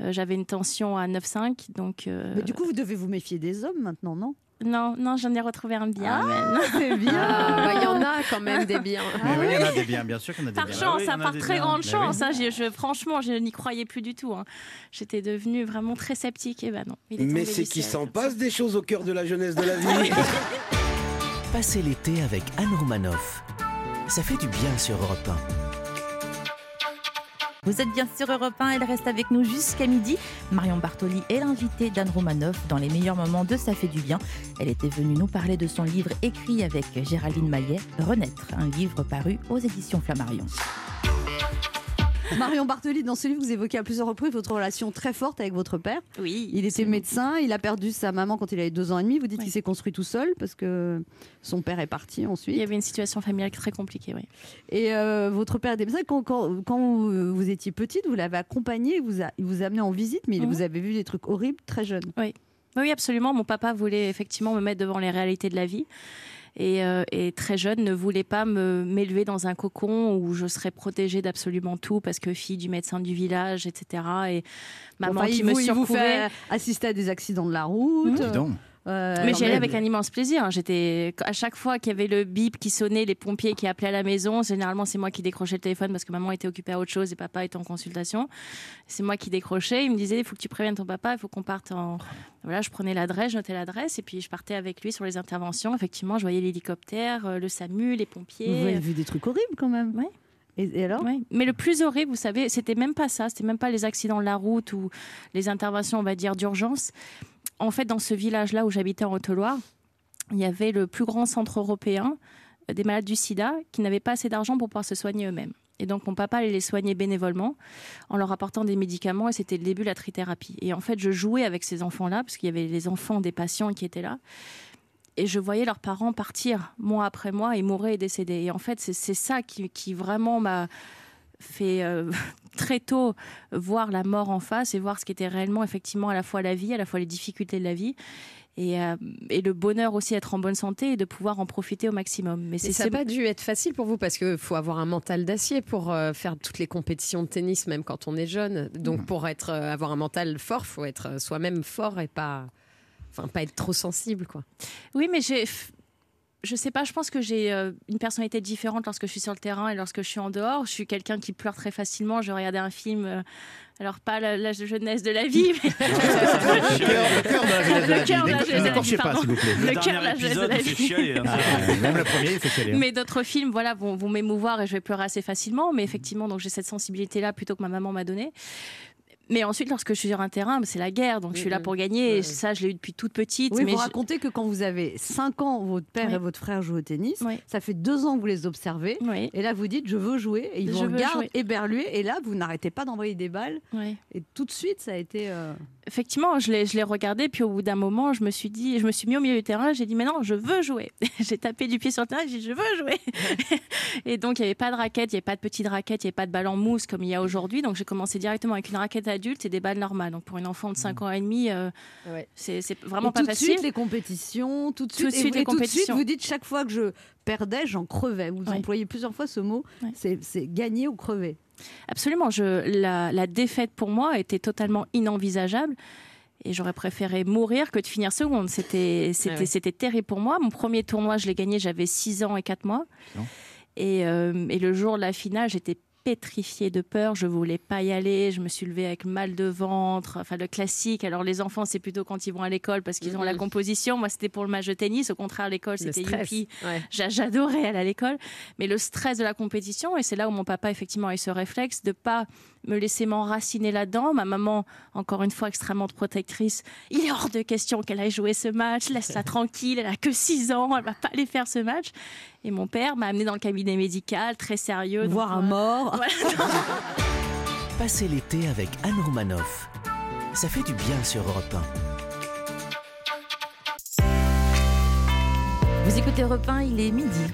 Euh, j'avais une tension à 9,5. Donc, euh, Mais du coup, vous devez vous méfier des hommes maintenant, non? Non, non, j'en ai retrouvé un bien. Ah, mais- c'est bien. Ah, bah, Il y en a quand même des biens. Mais oui, il y en a des biens, bien sûr en a des Par biens. chance, Ah oui, a par des très biens. grande Mais chance. oui. hein, je, franchement, je n'y croyais plus du tout. hein. J'étais devenue vraiment très sceptique. Et ben non. il est Mais c'est qu'il s'en passe des choses au cœur de la jeunesse de la vie. Passez l'été avec Anne Romanoff. Ça fait du bien sur Europe 1. Vous êtes bien sur Europe 1, elle reste avec nous jusqu'à midi. Marion Bartoli est l'invitée d'Anne Romanoff dans les meilleurs moments de Ça fait du bien. Elle était venue nous parler de son livre écrit avec Géraldine Maillet, Renaître, un livre paru aux éditions Flammarion. Marion Bartoli, dans ce livre, vous évoquez à plusieurs reprises votre relation très forte avec votre père. Oui. Il était médecin, il a perdu sa maman quand il avait deux ans et demi. Vous dites qu'il s'est construit tout seul parce que son père est parti ensuite. Il y avait une situation familiale très compliquée, oui. Et euh, votre père était médecin. Quand, quand, quand vous, vous étiez petite, vous l'avez accompagné, il vous a, il vous a amené en visite, mais il Mhm. vous avez vu des trucs horribles très jeune. Oui. Oui, absolument. Mon papa voulait effectivement me mettre devant les réalités de la vie. Et, euh, et très jeune, ne voulait pas me m'élever dans un cocon où je serais protégée d'absolument tout parce que fille du médecin du village, etc. Et maman Enfin, qui il me vous, il vous surcouvrait. fait assister à des accidents de la route. Dis donc. Euh, Mais j'y allais avec un immense plaisir. J'étais à chaque fois qu'il y avait le bip qui sonnait, les pompiers qui appelaient à la maison. Généralement, c'est moi qui décrochais le téléphone parce que maman était occupée à autre chose et papa était en consultation. C'est moi qui décrochais. Il me disait il faut que tu préviennes ton papa, il faut qu'on parte en. Voilà, je prenais l'adresse, je notais l'adresse et puis je partais avec lui sur les interventions. Effectivement, je voyais l'hélicoptère, euh, le SAMU, les pompiers. Vous avez vu des trucs horribles quand même. Oui. Et, et alors Oui. Mais le plus horrible, vous savez, c'était même pas ça. C'était même pas les accidents de la route ou les interventions, on va dire, d'urgence. En fait, dans ce village-là où j'habitais en Haute-Loire, il y avait le plus grand centre européen euh, des malades du sida qui n'avaient pas assez d'argent pour pouvoir se soigner eux-mêmes. Et donc, mon papa allait les soigner bénévolement en leur apportant des médicaments et c'était le début de la trithérapie. Et en fait, je jouais avec ces enfants-là parce qu'il y avait les enfants des patients qui étaient là. Et je voyais leurs parents partir mois après mois et mourir et décéder. Et en fait, c'est ça qui vraiment m'a fait euh, très tôt voir la mort en face et voir ce qui était réellement effectivement à la fois la vie, à la fois les difficultés de la vie. Et, euh, et le bonheur aussi d'être en bonne santé et de pouvoir en profiter au maximum. Mais c'est ça n'a pas dû être facile pour vous parce qu'il faut avoir un mental d'acier pour euh, faire toutes les compétitions de tennis, même quand on est jeune. Donc pour être, euh, avoir un mental fort, faut être soi-même fort et pas, enfin, pas être trop sensible. Quoi. Oui, mais j'ai. Je sais pas, je pense que j'ai euh, une personnalité différente lorsque je suis sur le terrain et lorsque je suis en dehors. Je suis quelqu'un qui pleure très facilement. Je regardais un film, euh, alors pas la- l'âge de jeunesse de la vie, mais. Le cœur- de la jeunesse de la Le cœur vie. de la jeunesse de la vie, N'écorchez pas, pardon. s'il vous plaît. Le Le cœur de la jeunesse de la vie. chialer, même le premier, il fait chialer, hein. Mais d'autres films, voilà, vont, vont m'émouvoir et je vais pleurer assez facilement. Mais effectivement, donc j'ai cette sensibilité-là plutôt que ma maman m'a donnée. Mais ensuite, lorsque je suis sur un terrain, c'est la guerre, donc je suis là pour gagner. Et ça, je l'ai eu depuis toute petite. Oui, mais vous je- racontez que quand vous avez 5 ans, votre père Oui. et votre frère jouent au tennis. Ça fait 2 ans que vous les observez. Et là, vous dites, je veux jouer. Et ils Je vous regardent éberlués. Et là, vous n'arrêtez pas d'envoyer des balles. Et tout de suite, ça a été... euh, Effectivement, je l'ai, je l'ai regardé, puis au bout d'un moment, je me suis dit, je me suis mis au milieu du terrain, j'ai dit, mais non, je veux jouer. j'ai tapé du pied sur le terrain, j'ai dit, je veux jouer. et donc, il n'y avait pas de raquette, il n'y avait pas de petite raquette, il n'y avait pas de balle en mousse comme il y a aujourd'hui. Donc, j'ai commencé directement avec une raquette adulte et des balles normales. Donc, pour une enfant de 5 ans et demi, euh, c'est, c'est vraiment et pas tout facile. de suite, les compétitions. Tout de Tout de suite, et les et tout de suite, compétitions. vous dites, chaque fois que je perdais, j'en crevais. Vous Ouais. employez plusieurs fois ce mot. C'est, c'est gagner ou crever. Absolument. Je, la, la défaite pour moi était totalement inenvisageable. Et j'aurais préféré mourir que de finir seconde. C'était, c'était, Ah ouais. c'était terrible pour moi. Mon premier tournoi, je l'ai gagné, j'avais 6 ans et 4 mois. Et, euh, et le jour de la finale, j'étais pétrifiée de peur, je voulais pas y aller, je me suis levée avec mal de ventre, enfin le classique. Alors les enfants, c'est plutôt quand ils vont à l'école parce qu'ils ont la composition. Moi, c'était pour le match de tennis. Au contraire, l'école, Le c'était youpi. ouais. J'adorais aller à l'école, mais le stress de la compétition, et c'est là où mon papa effectivement a eu ce réflexe de pas me laisser m'enraciner là-dedans. Ma maman, encore une fois extrêmement protectrice, il est hors de question qu'elle aille jouer ce match, laisse-la tranquille, elle a que 6 ans, elle va pas aller faire ce match. Et mon père m'a amené dans le cabinet médical, très sérieux. Voir donc, un euh, mort. voilà. Passez l'été avec Anne Romanoff. Ça fait du bien sur Europe 1. Vous écoutez Europe 1, il est midi.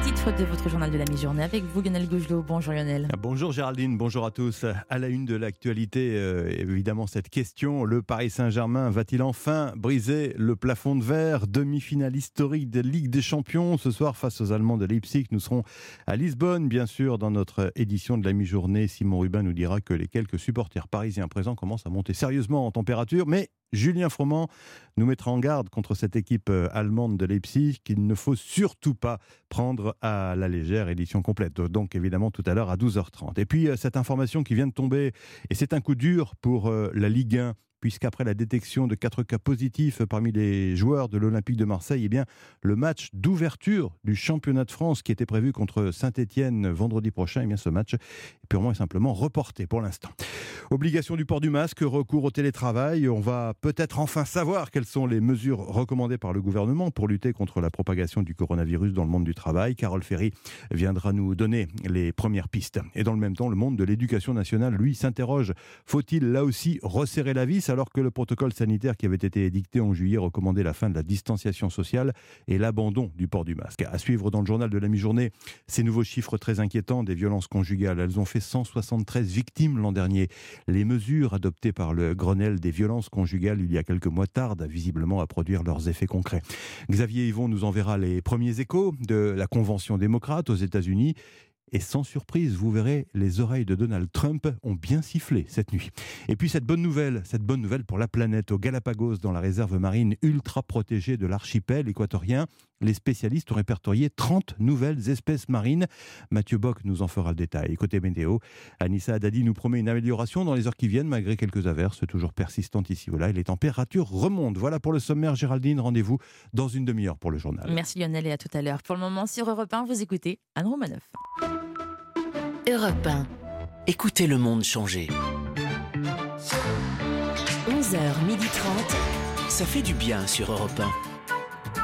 Les titres de votre journal de la mi-journée avec vous, Lionel Gougelot. Bonjour Lionel. Bonjour Géraldine, bonjour à tous. À la une de l'actualité, euh, évidemment, cette question le Paris Saint-Germain va-t-il enfin briser le plafond de verre? Demi-finale historique de Ligue des Champions ce soir face aux Allemands de Leipzig. Nous serons à Lisbonne, bien sûr, dans notre édition de la mi-journée. Simon Rubin nous dira que les quelques supporters parisiens présents commencent à monter sérieusement en température, mais Julien Froment nous mettra en garde contre cette équipe euh, allemande de Leipzig qu'il ne faut surtout pas prendre à la légère édition complète. Donc évidemment tout à l'heure à 12h30. Et puis euh, cette information qui vient de tomber, et c'est un coup dur pour euh, la Ligue 1 puisqu'après la détection de quatre cas positifs parmi les joueurs de l'Olympique de Marseille, eh le match d'ouverture du championnat de France qui était prévu contre Saint-Etienne vendredi prochain, eh bien, ce match est purement et simplement reporté pour l'instant. Obligation du port du masque, recours au télétravail. On va peut-être enfin savoir quelles sont les mesures recommandées par le gouvernement pour lutter contre la propagation du coronavirus dans le monde du travail. Carole Ferry viendra nous donner les premières pistes. Et dans le même temps, le monde de l'éducation nationale, lui, s'interroge. Faut-il là aussi resserrer la vis? Alors que le protocole sanitaire qui avait été édicté en juillet recommandait la fin de la distanciation sociale et l'abandon du port du masque. À suivre dans le journal de la mi-journée, ces nouveaux chiffres très inquiétants des violences conjugales. Elles ont fait 173 victimes l'an dernier. Les mesures adoptées par le Grenelle des violences conjugales il y a quelques mois tardent visiblement à produire leurs effets concrets. Xavier Yvon nous enverra les premiers échos de la Convention démocrate aux États-Unis et sans surprise, vous verrez, les oreilles de Donald Trump ont bien sifflé cette nuit. Et puis cette bonne nouvelle, cette bonne nouvelle pour la planète, au Galapagos, dans la réserve marine ultra protégée de l'archipel équatorien, les spécialistes ont répertorié 30 nouvelles espèces marines. Mathieu Bock nous en fera le détail. Côté météo, Anissa Haddadi nous promet une amélioration dans les heures qui viennent, malgré quelques averses toujours persistantes ici ou là. Et les températures remontent. Voilà pour le sommaire, Géraldine. Rendez-vous dans une demi-heure pour le journal. Merci Lionel et à tout à l'heure. Pour le moment, sur Europe 1, vous écoutez Anne Romanoff. Europe 1. Écoutez le monde changer. 11h30. Ça fait du bien sur Europe 1.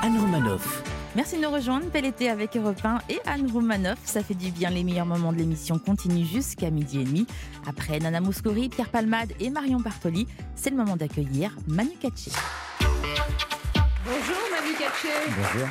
Anne Romanoff. Merci de nous rejoindre. Bel été avec Europe 1 et Anne Roumanoff. Ça fait du bien. Les meilleurs moments de l'émission continuent jusqu'à midi et demi. Après Nana Mouskouri, Pierre Palmade et Marion Bartoli, c'est le moment d'accueillir Manu Katché. Bonjour Manu Katché. Bonjour.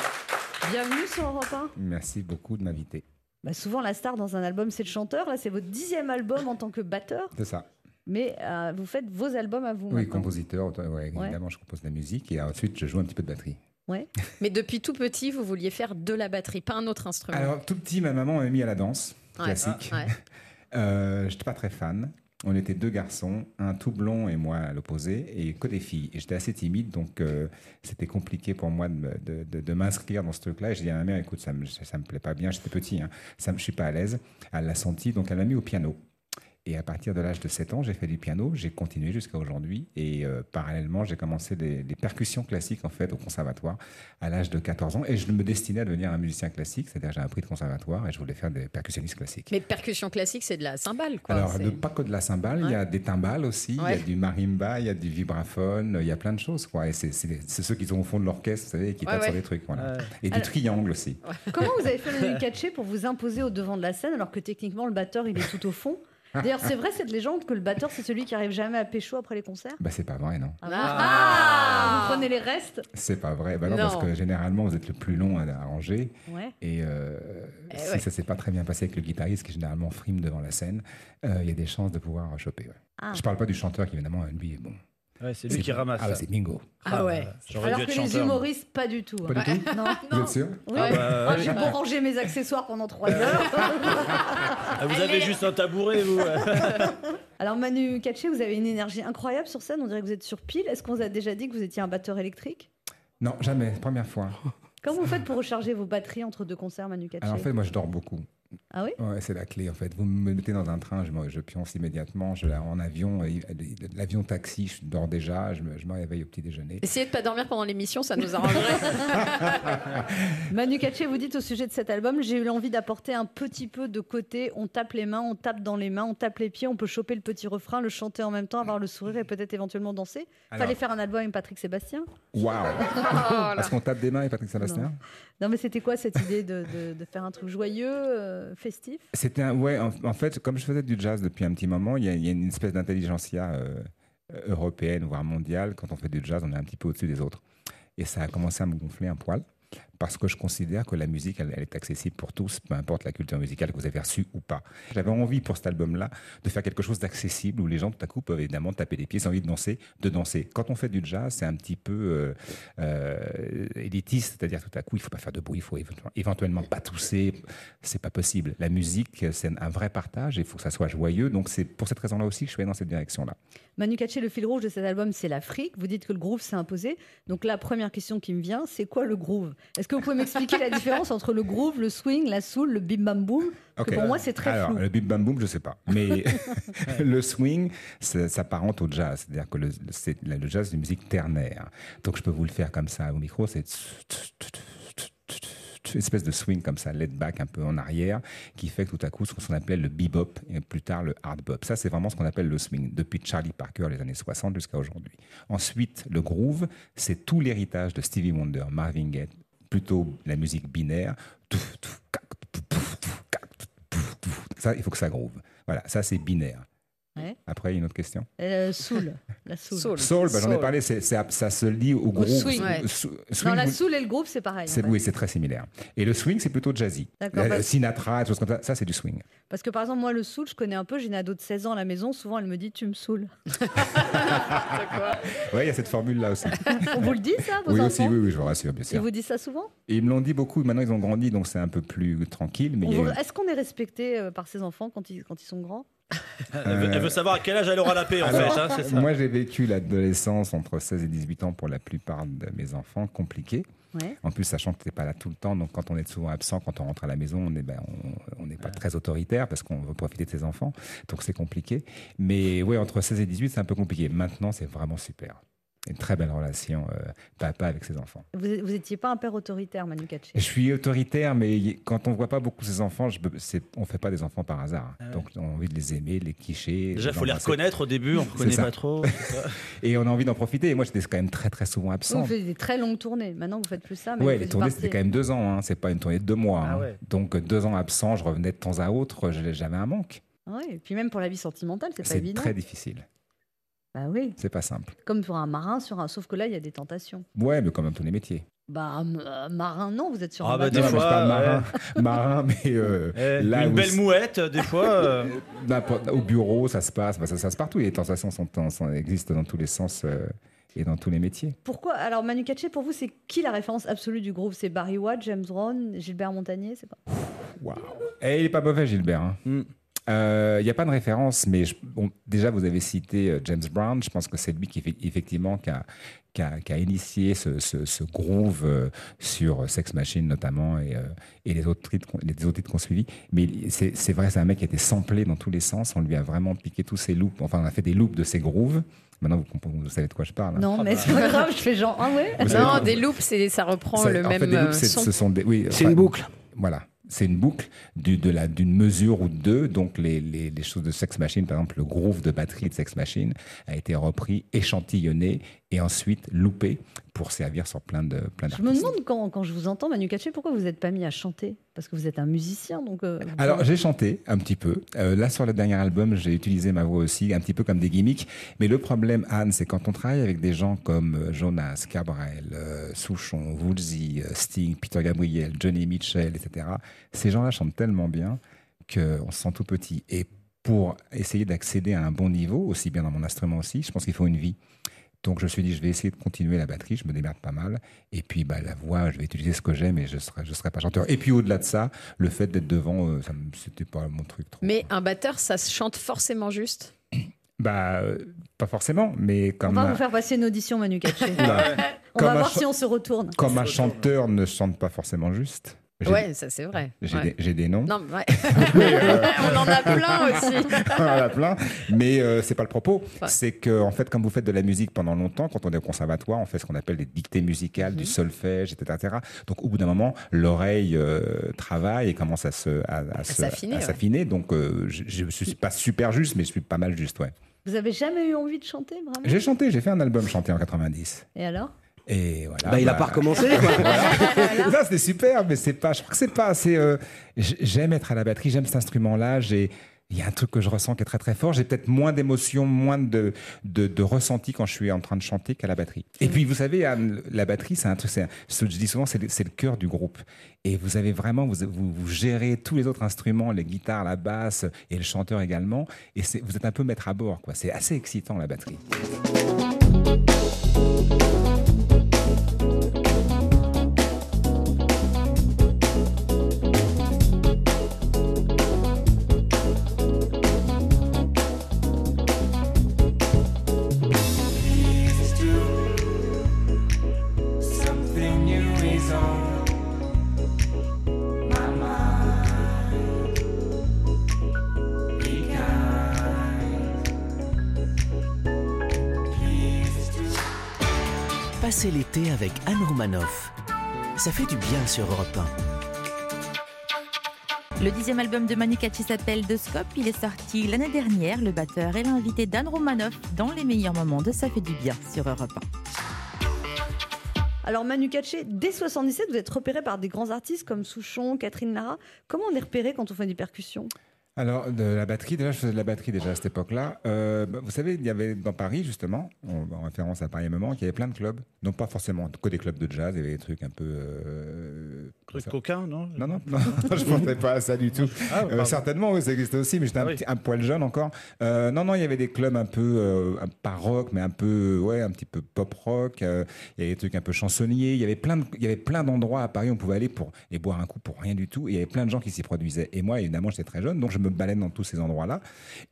Bienvenue sur Europe 1. Merci beaucoup de m'inviter. Bah, souvent, la star dans un album, c'est le chanteur. Là, c'est votre dixième album en tant que batteur. C'est ça. Mais euh, vous faites vos albums à vous Oui, maintenant. compositeur, ouais, évidemment, je compose de la musique et ensuite je joue un petit peu de batterie. Ouais. Mais depuis tout petit, vous vouliez faire de la batterie, pas un autre instrument. Alors, tout petit, ma maman m'a mis à la danse Ouais, classique. ouais. Euh, j'étais pas très fan. On était deux garçons, un tout blond et moi à l'opposé, et que des filles. Et j'étais assez timide, donc euh, c'était compliqué pour moi de, m'inscrire dans ce truc-là. Et j'ai dit à ma mère, écoute, ça me, ça me plaît pas bien, j'étais petit, hein. ça me, je suis pas à l'aise. Elle l'a senti, donc elle m'a mis au piano. Et à partir de l'âge de 7 ans, j'ai fait du piano, j'ai continué jusqu'à aujourd'hui. Et euh, parallèlement, j'ai commencé les, les percussions classiques en fait au conservatoire à l'âge de 14 ans. Et je me destinais à devenir un musicien classique, c'est-à-dire j'ai un prix de conservatoire et je voulais faire des percussionnistes classiques. Mais percussion classique, c'est de la cymbale, quoi. Alors, de- pas que de la cymbale, il y a des timbales aussi, il y a du marimba, il y a du vibraphone, il y a plein de choses. Quoi. Et c'est, ceux qui sont au fond de l'orchestre, vous savez, qui Ouais, tapent sur des trucs. Voilà. Ouais. Et du Alors- triangle aussi. Comment vous avez fait Manu Katché pour vous imposer au devant de la scène alors que techniquement le batteur il est tout au fond? D'ailleurs, c'est vrai cette légende que le batteur c'est celui qui arrive jamais à pécho après les concerts Bah, c'est pas vrai, non Ah, Ah Vous prenez les restes C'est pas vrai. Bah non, Non. parce que généralement, vous êtes le plus long à arranger. Ouais. Et euh, Eh si ouais. ça s'est pas très bien passé avec le guitariste, qui généralement frime devant la scène, euh, il y a des chances de pouvoir choper. ouais. Ah. Je parle pas du chanteur qui, évidemment, lui, est bon. Ouais, c'est lui qui ramasse. Ah, bah, c'est bingo. Ah ouais. Alors que les humoristes, pas du tout. Pas du tout Non. Vous êtes sûr Oui. Ah bah, Ah. J'ai beau ranger mes accessoires pendant trois heures. Ah, vous avez juste un tabouret, vous. Alors Manu Katché, vous avez une énergie incroyable sur scène. On dirait que vous êtes sur pile. Est-ce qu'on vous a déjà dit que vous étiez un batteur électrique? Non, jamais. Première fois. Comment vous faites pour recharger vos batteries entre deux concerts, Manu Katché? Alors en fait, moi, je dors beaucoup. Ah oui? Ouais, c'est la clé en fait. Vous me mettez dans un train, je, je pionce immédiatement. Je, en avion, l'avion taxi, je dors déjà. Je me, je me réveille au petit déjeuner. Essayez de pas dormir pendant l'émission, ça nous arrangerait. Manu Katché, vous dites au sujet de cet album, j'ai eu l'envie d'apporter un petit peu de côté. On tape les mains, on tape dans les mains, on tape les pieds, on peut choper le petit refrain, le chanter en même temps, avoir le sourire et peut-être éventuellement danser. Alors- Fallait faire un album avec Patrick Sébastien. Waouh Est-ce qu'on tape des mains et Patrick Sébastien? Non, mais c'était quoi cette idée de, de- de faire un truc joyeux, euh, festif C'était un, ouais, en, fait, comme je faisais du jazz depuis un petit moment, il y y a une espèce d'intelligentsia euh, européenne, voire mondiale. Quand on fait du jazz, on est un petit peu au-dessus des autres. Et ça a commencé à me gonfler un poil. Parce que je considère que la musique, elle, est accessible pour tous, peu importe la culture musicale que vous avez reçue ou pas. J'avais envie pour cet album-là de faire quelque chose d'accessible où les gens tout à coup peuvent évidemment taper des pieds, sans envie de danser, de danser. Quand on fait du jazz, c'est un petit peu euh, euh, élitiste, c'est-à-dire tout à coup, il faut pas faire de bruit, il faut éventuellement- pas tousser, c'est pas possible. La musique, c'est un vrai partage, il faut que ça soit joyeux, donc c'est pour cette raison-là aussi que je suis allé dans cette direction-là. Manu Katché, le fil rouge de cet album, c'est l'Afrique. Vous dites que le groove s'est imposé. Donc la première question qui me vient, c'est quoi le groove? Est-ce que vous pouvez m'expliquer la différence entre le groove, le swing, la soul, le bim bam boom? Que pour moi, c'est très Alors, flou. le bim bam boom, je sais pas. Mais le swing, ça s'apparente au jazz. C'est-à-dire que le, le jazz, c'est une musique ternaire. Donc, je peux vous le faire comme ça au micro. C'est espèce de swing comme ça, laid back un peu en arrière, qui fait que tout à coup, ce qu'on appelle le bebop et plus tard le hard bop. Ça, c'est vraiment ce qu'on appelle le swing, depuis Charlie Parker, les années 60 jusqu'à aujourd'hui. Ensuite, le groove, c'est tout l'héritage de Stevie Wonder, Marvin Gaye, plutôt la musique binaire. Ça, il faut que ça groove. Voilà, ça, c'est binaire. Ouais. Après, il y a une autre question Euh, soul, la soul. Soul, bah, j'en ai parlé, c'est- c'est- ça se lie au swing. Sou- non, la soul et le groove, c'est pareil. en c'est- fait. oui, c'est très similaire. Et le swing, c'est plutôt jazzy. Euh, parce- Sinatra, des choses comme ça, ça c'est du swing. Parce que par exemple, moi, le soul, je connais un peu. J'ai une ado de 16 ans à la maison. Souvent, elle me dit Tu me saoules. Oui, il y a cette formule-là aussi. On vous le dit, ça, vos oui, enfants aussi, oui, oui, je vous rassure, bien Ils sûr. vous disent ça souvent? Ils me l'ont dit beaucoup, maintenant ils ont grandi, donc c'est un peu plus tranquille. Mais a Est-ce qu'on est respecté euh, par ses enfants quand ils, quand ils sont grands? Elle veut, elle veut savoir à quel âge elle aura la paix, en Alors, fait. hein, ça. Moi, j'ai vécu l'adolescence entre 16 et 18 ans pour la plupart de mes enfants, compliqué. Ouais. En plus, sachant que tu n'es pas là tout le temps, donc quand on est souvent absent, quand on rentre à la maison, on est, ben, on- on n'est pas très autoritaire parce qu'on veut profiter de ses enfants, donc c'est compliqué. Mais ouais, entre 16 et 18, c'est un peu compliqué. Maintenant, c'est vraiment super. Une très belle relation euh, papa avec ses enfants. Vous vous étiez pas un père autoritaire, Manu Katché? Je suis autoritaire, mais quand on voit pas beaucoup ses enfants, je c'est- on fait pas des enfants par hasard. Donc on a envie de les aimer, de les quicher. Déjà, il faut les reconnaître au début, on ne C'est reconnaît pas trop. Et on a envie d'en profiter. Et moi, j'étais quand même très très souvent Vous absent. faites des très longues tournées. Maintenant, vous faites plus ça. Vous les tournées, c'était quand même deux ans. Hein. C'est pas une tournée de deux mois. Ah hein. ouais. Donc deux ans absent, je revenais de temps à autre, je- j'avais un manque. Ouais, et puis même pour la vie sentimentale, c'est pas C'est évident. très difficile. Bah oui, C'est pas simple. comme pour un marin sur un. Sauf que là, il y a des tentations. Ouais, mais comme dans tous les métiers. Bah, euh, marin, non, vous êtes sur Ah un bah, bateau. des Non, fois, parle marin, ouais. marin, mais euh, Eh, là une où belle mouette, des fois. euh, Au bureau, ça se passe, bah, ça, ça se passe partout. Les tentations sont, sont- existent dans tous les sens euh, et dans tous les métiers. Pourquoi Alors, Manu Katché, pour vous, c'est qui la référence absolue du groupe? C'est Barry White, James Brown, Gilbert Montagnier C'est pas. Waouh. Et il est pas mauvais, Gilbert. hein. Hmm. Euh, Il n'y a pas de référence, mais je- bon, déjà, vous avez cité euh, James Brown. Je pense que c'est lui qui, fait- effectivement, qui a, qui a- qui a initié ce, ce- ce groove euh, sur Sex Machine, notamment, et, et les, autres titres, qu'on- les autres titres qu'on suivi. Mais il- c'est c'est vrai, c'est un mec qui a été samplé dans tous les sens. On lui a vraiment piqué tous ses loops. Enfin, on a fait des loops de ses grooves. Maintenant, vous, comprenez- vous savez de quoi je parle. hein. Non, mais c'est pas grave, je fais genre, ah ouais Vous Non, des loops, c'est- ça reprend ça- le en même fait, des loops, son. ce sont des, oui, C'est une boucle. Voilà. C'est une boucle d'une mesure ou de deux. Donc, les, les- les choses de Sex Machine, par exemple, le groove de batterie de Sex Machine a été repris, échantillonné et ensuite loupé pour servir sur plein de plein Je me demande quand, quand je vous entends, Manu Katché, pourquoi vous n'êtes pas mis à chanter? Parce que vous êtes un musicien, donc. euh, Alors, j'ai chanté un petit peu. Euh, là, sur le dernier album, j'ai utilisé ma voix aussi, un petit peu comme des gimmicks. Mais le problème, Anne, c'est quand on travaille avec des gens comme euh, Jonas, Cabrel, euh, Souchon, Woolsey, Sting, Peter Gabriel, Johnny Mitchell, etc., ces gens-là chantent tellement bien qu'on se sent tout petit. Et pour essayer d'accéder à un bon niveau, aussi bien dans mon instrument aussi, je pense qu'il faut une vie. Donc je me suis dit, je vais essayer de continuer la batterie, je me démerde pas mal. Et puis bah, la voix, je vais utiliser ce que j'aime et je ne serai, je serai pas chanteur. Et puis au-delà de ça, le fait d'être devant, euh, ça c'était pas mon truc trop. Mais un batteur, ça se chante forcément juste? Bah, euh, pas forcément, mais On comme, va un, vous faire passer une audition, Manu Katché. Oula. On Comme va voir si on se retourne. comme un chanteur ne chante pas forcément juste. Ouais, ça c'est vrai. J'ai Ouais. des, j'ai des noms. Non, mais ouais. euh, On en a plein aussi. on en a plein, mais euh, c'est pas le propos. C'est que en fait, comme vous faites de la musique pendant longtemps, quand on est au conservatoire, on fait ce qu'on appelle des dictées musicales, Mhm. du solfège, etc., etc. Donc, au bout d'un moment, l'oreille euh, travaille et commence à se à, à à ouais. s'affiner. Donc, euh, je, je suis pas super juste, mais je suis pas mal juste, ouais. Vous avez jamais eu envie de chanter, vraiment? J'ai chanté, j'ai fait un album chanté en 90. Et alors? Et voilà. Bah, il a pas recommencé, quoi. Voilà. Ça, c'était super, mais c'est pas. Je crois que c'est pas assez. euh, j'aime être à la batterie, j'aime cet instrument-là. J'ai. Il y a un truc que je ressens qui est très très fort. J'ai peut-être moins d'émotions, moins de, de, de ressenti quand je suis en train de chanter qu'à la batterie. Et puis vous savez, Anne, la batterie, c'est un truc, c'est ce que je dis souvent, c'est le, c'est le cœur du groupe. Et vous avez vraiment, vous, vous, vous gérez tous les autres instruments, les guitares, la basse et le chanteur également. Et c'est- vous êtes un peu maître à bord, quoi. C'est assez excitant la batterie. Passez l'été avec Anne Romanoff. Ça fait du bien sur Europe Le dixième album de Manu Katché s'appelle The Scope. Il est sorti l'année dernière. Le batteur est l'invité d'Anne Romanoff dans les meilleurs moments de Ça fait du bien sur Europe 1. Alors Manu Katché, dès 77, vous êtes repéré par des grands artistes comme Souchon, Catherine Lara. Comment on est repéré quand on fait des percussions Alors, de la batterie, déjà, je faisais de la batterie déjà à cette époque-là. Euh, bah, vous savez, il y avait dans Paris, justement, en, en référence à Paris un moment, qu'il y avait plein de clubs. Non, pas forcément que des clubs de jazz, il y avait des trucs un peu. Euh, Truc ça- coquin, non? Non, non, non, je ne pensais pas à ça du tout. Ah, Euh, certainement, oui, ça existait aussi, mais j'étais un, Ah oui. petit- un poil jeune encore. Euh, non, non, il y avait des clubs un peu, pas rock, mais un peu, ouais, un petit peu pop rock. il y avait des trucs un peu chansonniers. Il y avait plein, de- il y avait plein d'endroits à Paris où on pouvait aller pour et boire un coup pour rien du tout. Et il y avait plein de gens qui s'y produisaient. Et moi, évidemment, j'étais très jeune, donc je me baladais dans tous ces endroits-là.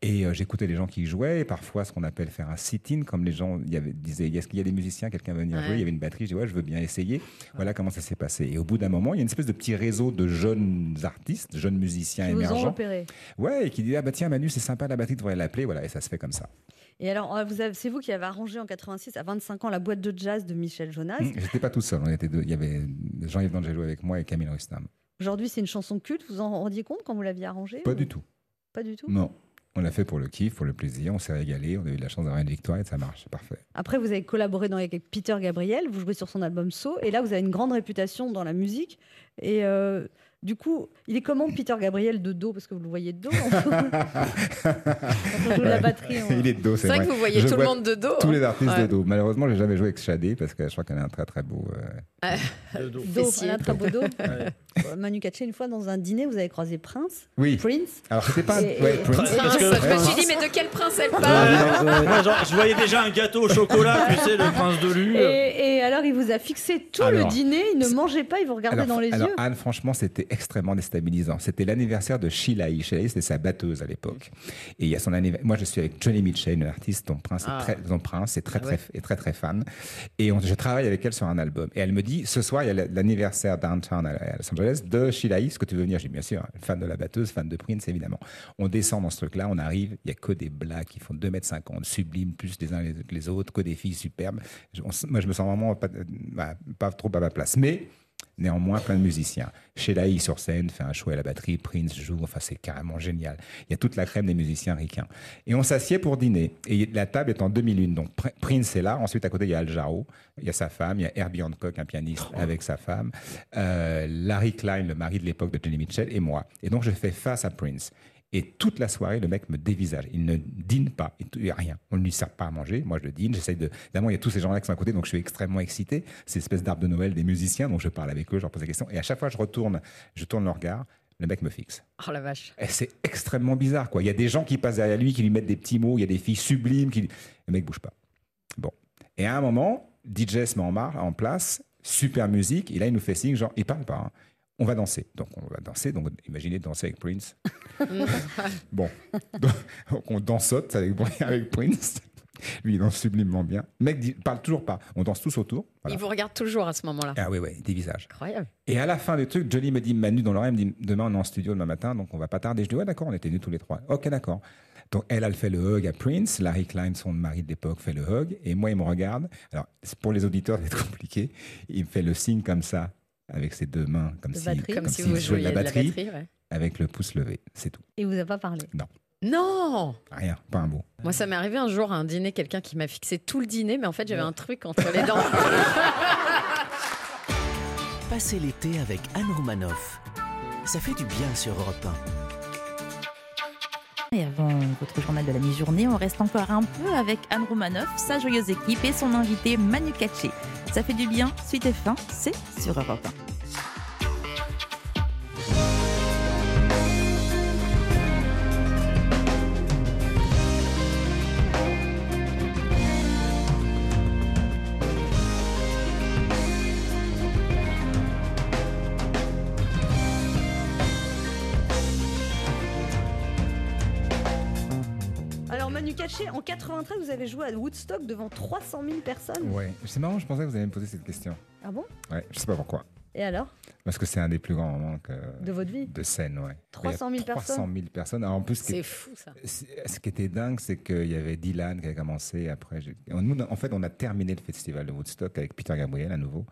Et euh, j'écoutais les gens qui jouaient. Et parfois, ce qu'on appelle faire un sit-in, comme les gens il y avait, disaient, est-ce qu'il y a des musiciens, quelqu'un veut venir Ouais. jouer Il y avait une batterie. Je dis, ouais, je veux bien essayer. Voilà comment ça s'est passé. Et au bout d'un moment, il y a une espèce de petit réseau de jeunes artistes, jeunes musiciens Qui vous ont émergents. repéré Ouais, et qui dit, ah bah tiens, Manu, c'est sympa la batterie, tu devrais l'appeler. Voilà, et ça se fait comme ça. Et alors, euh, c'est vous qui avez arrangé en 86 à 25 ans la boîte de jazz de Michel Jonas? Hum, J'étais pas tout seul, on était deux. Il y avait Jean-Yves D'Angelo avec moi et Camille Rustam. Aujourd'hui, c'est une chanson culte. Vous en rendiez compte quand vous l'aviez arrangée Pas ou- du tout. Pas du tout. Non. On l'a fait pour le kiff, pour le plaisir, on s'est régalé, on a eu de la chance d'avoir une victoire et ça marche, c'est parfait. Après, vous avez collaboré dans- avec Peter Gabriel, vous jouez sur son album So, et là, vous avez une grande réputation dans la musique. Et euh, du coup, il est comment Peter Gabriel de dos Parce que vous le voyez de dos. Quand on joue de la batterie. on- Il est de dos, c'est C'est vrai vrai. que vous voyez Je tout le monde de dos, Tous hein. les artistes Ouais. de dos. Malheureusement, j'ai jamais joué avec Shadé parce que je crois qu'elle a un très très beau. euh, Euh, Dos, fessier. Alain Trabaud. Ouais. Euh, Manu Katché, une fois dans un dîner, vous avez croisé Prince. Oui. Prince. Alors c'était pas. Et- ouais, Prince. Prince, je me suis dit, mais de quel prince elle parle Moi, genre, je voyais déjà un gâteau au chocolat, tu sais, le prince de Lu. Et, et alors, il vous a fixé tout Alors, le dîner, il ne mangeait pas, il vous regardait Alors, dans les alors, yeux. Anne, franchement, c'était extrêmement déstabilisant. C'était l'anniversaire de Sheila. Sheila E, c'était sa batteuse à l'époque. Et il y a son anniversaire. Moi, je suis avec Johnny Mitchell, une artiste dont Prince Ah. est très, dont Prince est très, Ah ouais. très, est très, très fan. Et on- je travaille avec elle sur un album. Et elle me dit, ce soir, il y a l'anniversaire downtown à Los Angeles de Sheila E. Est-ce que tu veux venir dis, bien sûr, fan de la batteuse, fan de Prince, évidemment. On descend dans ce truc-là, on arrive, il y a que des blagues qui font 2,50 m, sublimes, plus les uns les- que les autres, que des filles superbes. Je- on s- moi, je me sens vraiment pas, bah, pas trop à ma place. Mais Néanmoins, plein de musiciens. Sheila sur scène fait un show à la batterie, Prince joue, enfin c'est carrément génial. Il y a toute la crème des musiciens ricains. Et on s'assied pour dîner. Et la table est en 2001. Donc Pr- Prince est là. Ensuite, à côté, il y a Al Jarreau, il y a sa femme, il y a Herbie Hancock, un pianiste avec sa femme, euh, Larry Klein, le mari de l'époque de Johnny Mitchell, et moi. Et donc je fais face à Prince. Et toute la soirée, le mec me dévisage. Il ne dîne pas. Il n'y a rien. On ne lui sert pas à manger. Moi, je le dîne. J'essaye de. Évidemment, il y a tous ces gens-là qui sont à côté, donc je suis extrêmement excité. C'est l'espèce d'arbre de Noël des musiciens, donc je parle avec eux, je leur pose des questions. Et à chaque fois, je retourne, je tourne le regard. Le mec me fixe. Oh la vache. Et c'est extrêmement bizarre, quoi. Il y a des gens qui passent derrière lui, qui lui mettent des petits mots. Il y a des filles sublimes qui. Le mec bouge pas. Bon. Et à un moment, DJ se met en, mar- en place, super musique. Et là, il nous fait signe, genre, il parle pas. hein. On va danser. Donc, on va danser. Donc, imaginez danser avec Prince. Bon, donc on dansote avec, avec Prince. Lui, il danse sublimement bien. Le mec dit, parle toujours pas. On danse tous autour. Voilà. Il vous regarde toujours à ce moment-là. Ah oui, oui, des visages. Incroyable. Et à la fin du truc, Johnny me dit, Manu dans l'oreille, me dit, demain on est en studio demain matin, donc on va pas tarder. Je dis, ouais, d'accord, on était venus tous les trois. Ok, d'accord. Donc elle, elle fait le hug à Prince, Larry Klein, son mari de l'époque, fait le hug, et moi, il me regarde. Alors, c'est- pour les auditeurs, être compliqué. Il me fait le signe comme ça, avec ses deux mains, comme De si, batterie. Comme si vous jouait de la jouiez de la batterie, ouais. avec le pouce levé. C'est tout. Et il vous a pas parlé. Non, Non rien, pas un mot. Moi, ça m'est arrivé un jour à un dîner, quelqu'un qui m'a fixé tout le dîner, mais en fait, j'avais un truc entre les dents. Passez l'été avec Anne Romanoff. Ça fait du bien sur Europe Et avant votre journal de la mi-journée, on reste encore un peu avec Anne Romanoff, sa joyeuse équipe et son invité Manu Katché. Ça fait du bien, suite et fin, c'est sur Europe 1. En 93, vous avez joué à Woodstock devant 300 000 personnes. Ouais, c'est marrant, je pensais que vous alliez me poser cette question. Ah bon? Ouais, je sais pas pourquoi. Et alors? Parce que c'est un des plus grands moments que- De votre vie de scène, ouais. 300 000 Il y a 300 personnes 000 personnes. Alors, en plus, C'est est- fou, ça. Ce qui était dingue, c'est qu'il y avait Dylan qui a commencé après. Nous, en fait, on a terminé le festival de Woodstock avec Peter Gabriel à nouveau.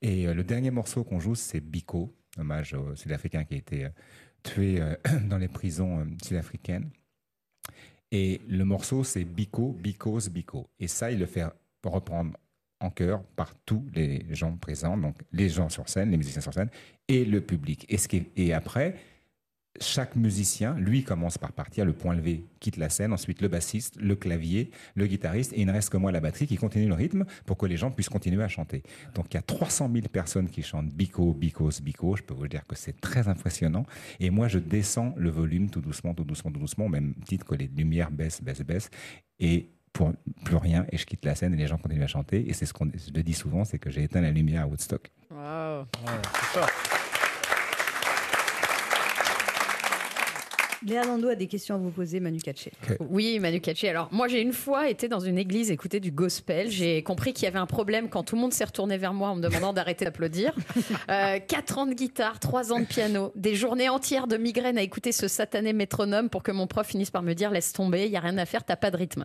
Et euh, le dernier morceau qu'on joue, c'est Biko, hommage au Sud-Africain qui a été euh, tué euh, dans les prisons sud-africaines. Et le morceau, c'est Biko, Biko's Biko. Et ça, il le fait reprendre en chœur par tous les gens présents, donc les gens sur scène, les musiciens sur scène, et le public. Et après, chaque musicien, lui, commence par partir, le point levé quitte la scène, ensuite le bassiste, le clavier, le guitariste, et il ne reste que moi, la batterie, qui continue le rythme pour que les gens puissent continuer à chanter. Donc il y a 300 000 personnes qui chantent Biko, Bikos, Biko. Je peux vous dire que c'est très impressionnant. Et moi, je descends le volume tout doucement, tout doucement, tout doucement, au même titre que les lumières baissent, baissent, baissent. Et pour plus rien, et je quitte la scène et les gens continuent à chanter. Et c'est ce qu'on je le dis souvent, c'est que j'ai éteint la lumière à Woodstock. Wow. Léa Lando a des questions à vous poser, Manu Katché. Oui, Manu Katché. Alors, moi, j'ai une fois été dans une église écouter du gospel. J'ai compris qu'il y avait un problème quand tout le monde s'est retourné vers moi en me demandant d'arrêter d'applaudir. Euh, quatre ans de guitare, trois ans de piano, des journées entières de migraine à écouter ce satané métronome pour que mon prof finisse par me dire laisse tomber, il y a rien à faire, t'as pas de rythme.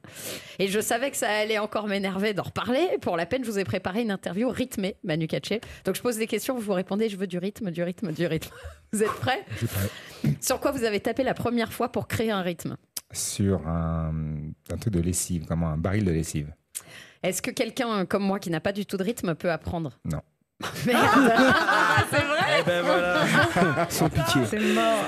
Et je savais que ça allait encore m'énerver d'en reparler. Pour la peine, je vous ai préparé une interview rythmée, Manu Katché. Donc, je pose des questions, vous vous répondez, je veux du rythme, du rythme, du rythme. Vous êtes prêts? Sur quoi vous avez tapé la première fois pour créer un rythme Sur un, un truc de lessive, comme un baril de lessive. Est-ce que quelqu'un comme moi qui n'a pas du tout de rythme peut apprendre? Non. Merde C'est vrai? Eh ben voilà. Sans pitié. C'est mort.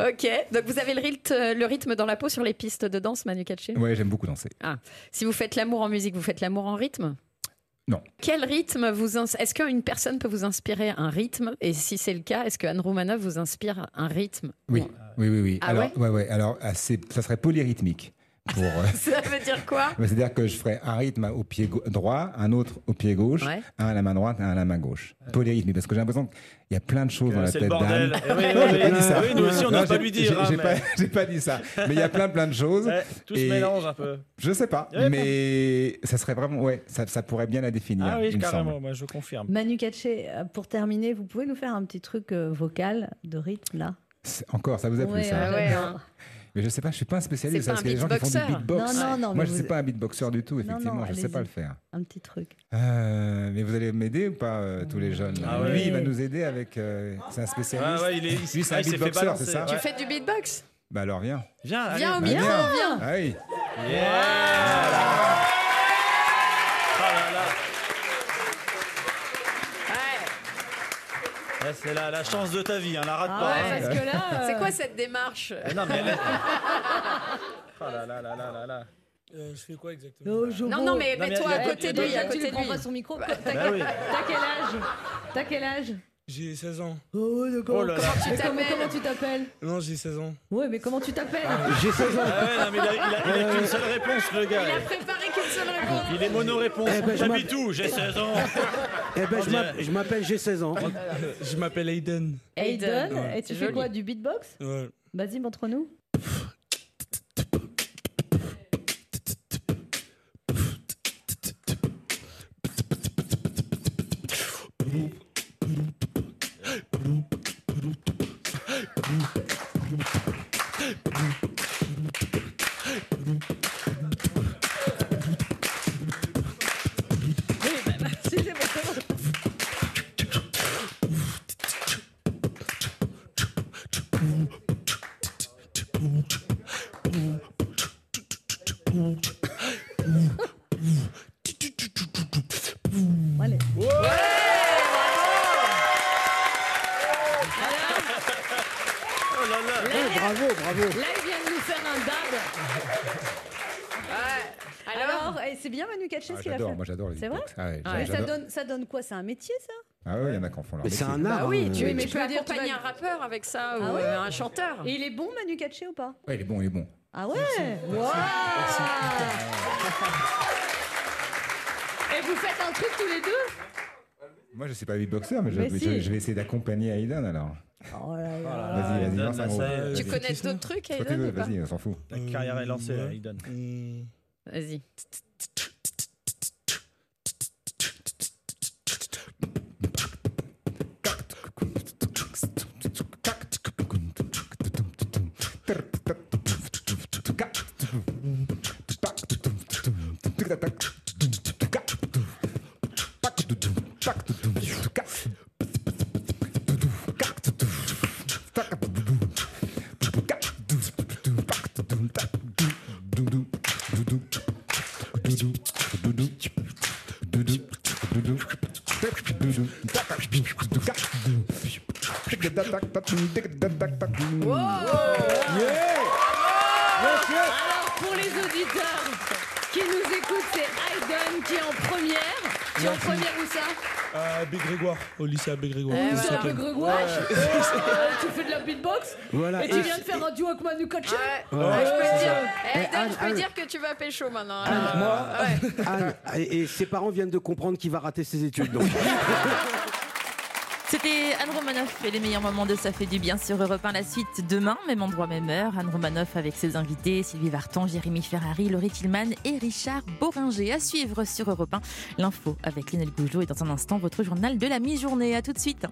ok, donc vous avez le rythme, le rythme dans la peau sur les pistes de danse, Manu Katché? Ouais, j'aime beaucoup danser. Ah. Si vous faites l'amour en musique, vous faites l'amour en rythme? Non. Quel rythme vous Est-ce qu'une personne peut vous inspirer un rythme? Et si c'est le cas, est-ce que Anne Romanoff vous inspire un rythme? Oui, oui, oui. oui. Ah alors, ouais? ouais, Alors, ah, ça serait polyrythmique. Pour, euh, Ça veut dire quoi? C'est-à-dire que je ferais un rythme au pied droit, un autre au pied gauche, Ouais. un à la main droite, un à la main gauche. Polyrythmique, parce que j'ai l'impression qu'il y a plein de choses dans la c'est le tête bordel. d'Anne. Eh oui, Non, oui, j'ai pas oui. dit ça. Oui, nous aussi, on Non, pas lui dire, j'ai- hein, J'ai mais- pas, pas dit ça. Mais il y a plein, plein de choses. Ouais, tout se Et mélange un peu. Je sais pas, Ouais, mais ça serait vraiment, ouais, ça, ça pourrait bien la définir. Ah oui, carrément, moi je confirme. Manu Katché, euh, pour terminer, vous pouvez nous faire un petit truc euh, vocal de rythme là? C'est- Encore, ça vous a plu Ouais, ça ouais, ouais, hein. Mais je sais pas, je suis pas un spécialiste. C'est des gens qui font du beatboxer. beatbox. Non, non, non, Moi, je vous- sais pas un beatboxer du tout, effectivement. non, je sais allez-y. pas le faire. Un petit truc. Euh, mais vous allez m'aider ou pas, euh, tous les jeunes Ah ouais. Lui, il va nous aider avec. euh, c'est un spécialiste. Ouais, ouais, il est- Lui, c'est ah, un fait beatboxer, c'est ça Tu fais du beatbox? Bah alors, viens. Viens, Viens au allez. micro, Bah, viens. Ah oui. Ah là là. Ouais, c'est la, la chance de ta vie, hein, la rate Ah pas. ouais, hein. parce que là, c'est quoi cette démarche Eh non, mais elle Oh là là là là là là. Euh, je fais quoi exactement Non, non, mais Non, mais mets-toi à côté de lui, à tu côté lui de prends lui. pas son micro. Bah, T'as bah quel, oui. t'as quel âge T'as quel âge J'ai 16 ans. Oh d'accord. Oh là là. Comment tu comment, t'appelles comment tu t'appelles Non, j'ai 16 ans. Ouais, mais comment tu t'appelles J'ai 16 ans. Ah ouais, non, mais il a, il a- il a qu'une seule réponse, le gars. Il a préparé qu'une seule réponse. Il est mono-réponse. Eh ben, je J'habite où J'ai 16 ans. Eh ben, je m'appelle, j'ai 16 ans. Je m'appelle Aiden. Aiden. Ouais. Et tu C'est fais quoi Du beatbox? Ouais. Vas-y, montre-nous. Moi, j'adore les C'est vrai. Ah ouais, Mais ça donne, ça donne quoi? C'est un métier ça? Ah oui, il y en a qui en font leur Mais c'est un art. Bah oui, hein. tu, mais tu tu peux veux dire, tu accompagner un rappeur avec ça ou Ah ouais euh, un chanteur. Et il est bon Manu Katché ou pas? Ouais, il est bon, il est bon. Ah ouais? Waouh Et vous faites un truc tous les deux? Moi, je ne suis pas beatboxer, mais je, Mais je- si. je vais essayer d'accompagner Aiden alors. Oh là là. Vas-y, vas-y, y est, Tu vas-y. connais d'autres trucs, Toi, tu Aiden veux, ou pas? vas-y, on s'en fout. Ta carrière est lancée, Ouais. Aiden. Alors pour les auditeurs qui nous écoutent, c'est Aiden qui est en première. Tu es en première où ça? À Abbé Grégoire, au lycée Abbé Grégoire. Eh. Grégoire. Euh, Tu fais de la beatbox Voilà. et tu viens de faire un duo avec Manu Katché Ouais. Ouais. Je peux te dire, Eh, Aiden, Anne, je peux Anne. dire que tu vas pécho maintenant. Anne, là. moi, Ouais. Anne, et, et ses parents viennent de comprendre qu'il va rater ses études. Donc. C'était Anne Romanoff et les meilleurs moments de Ça fait du bien sur Europe 1. La suite demain, même endroit, même heure. Anne Romanoff avec ses invités Sylvie Vartan, Jérémy Ferrari, Laurie Tillman et Richard Boringer. À suivre sur Europe 1. L'info avec Lionel Gougelot et dans un instant, votre journal de la mi-journée. À tout de suite.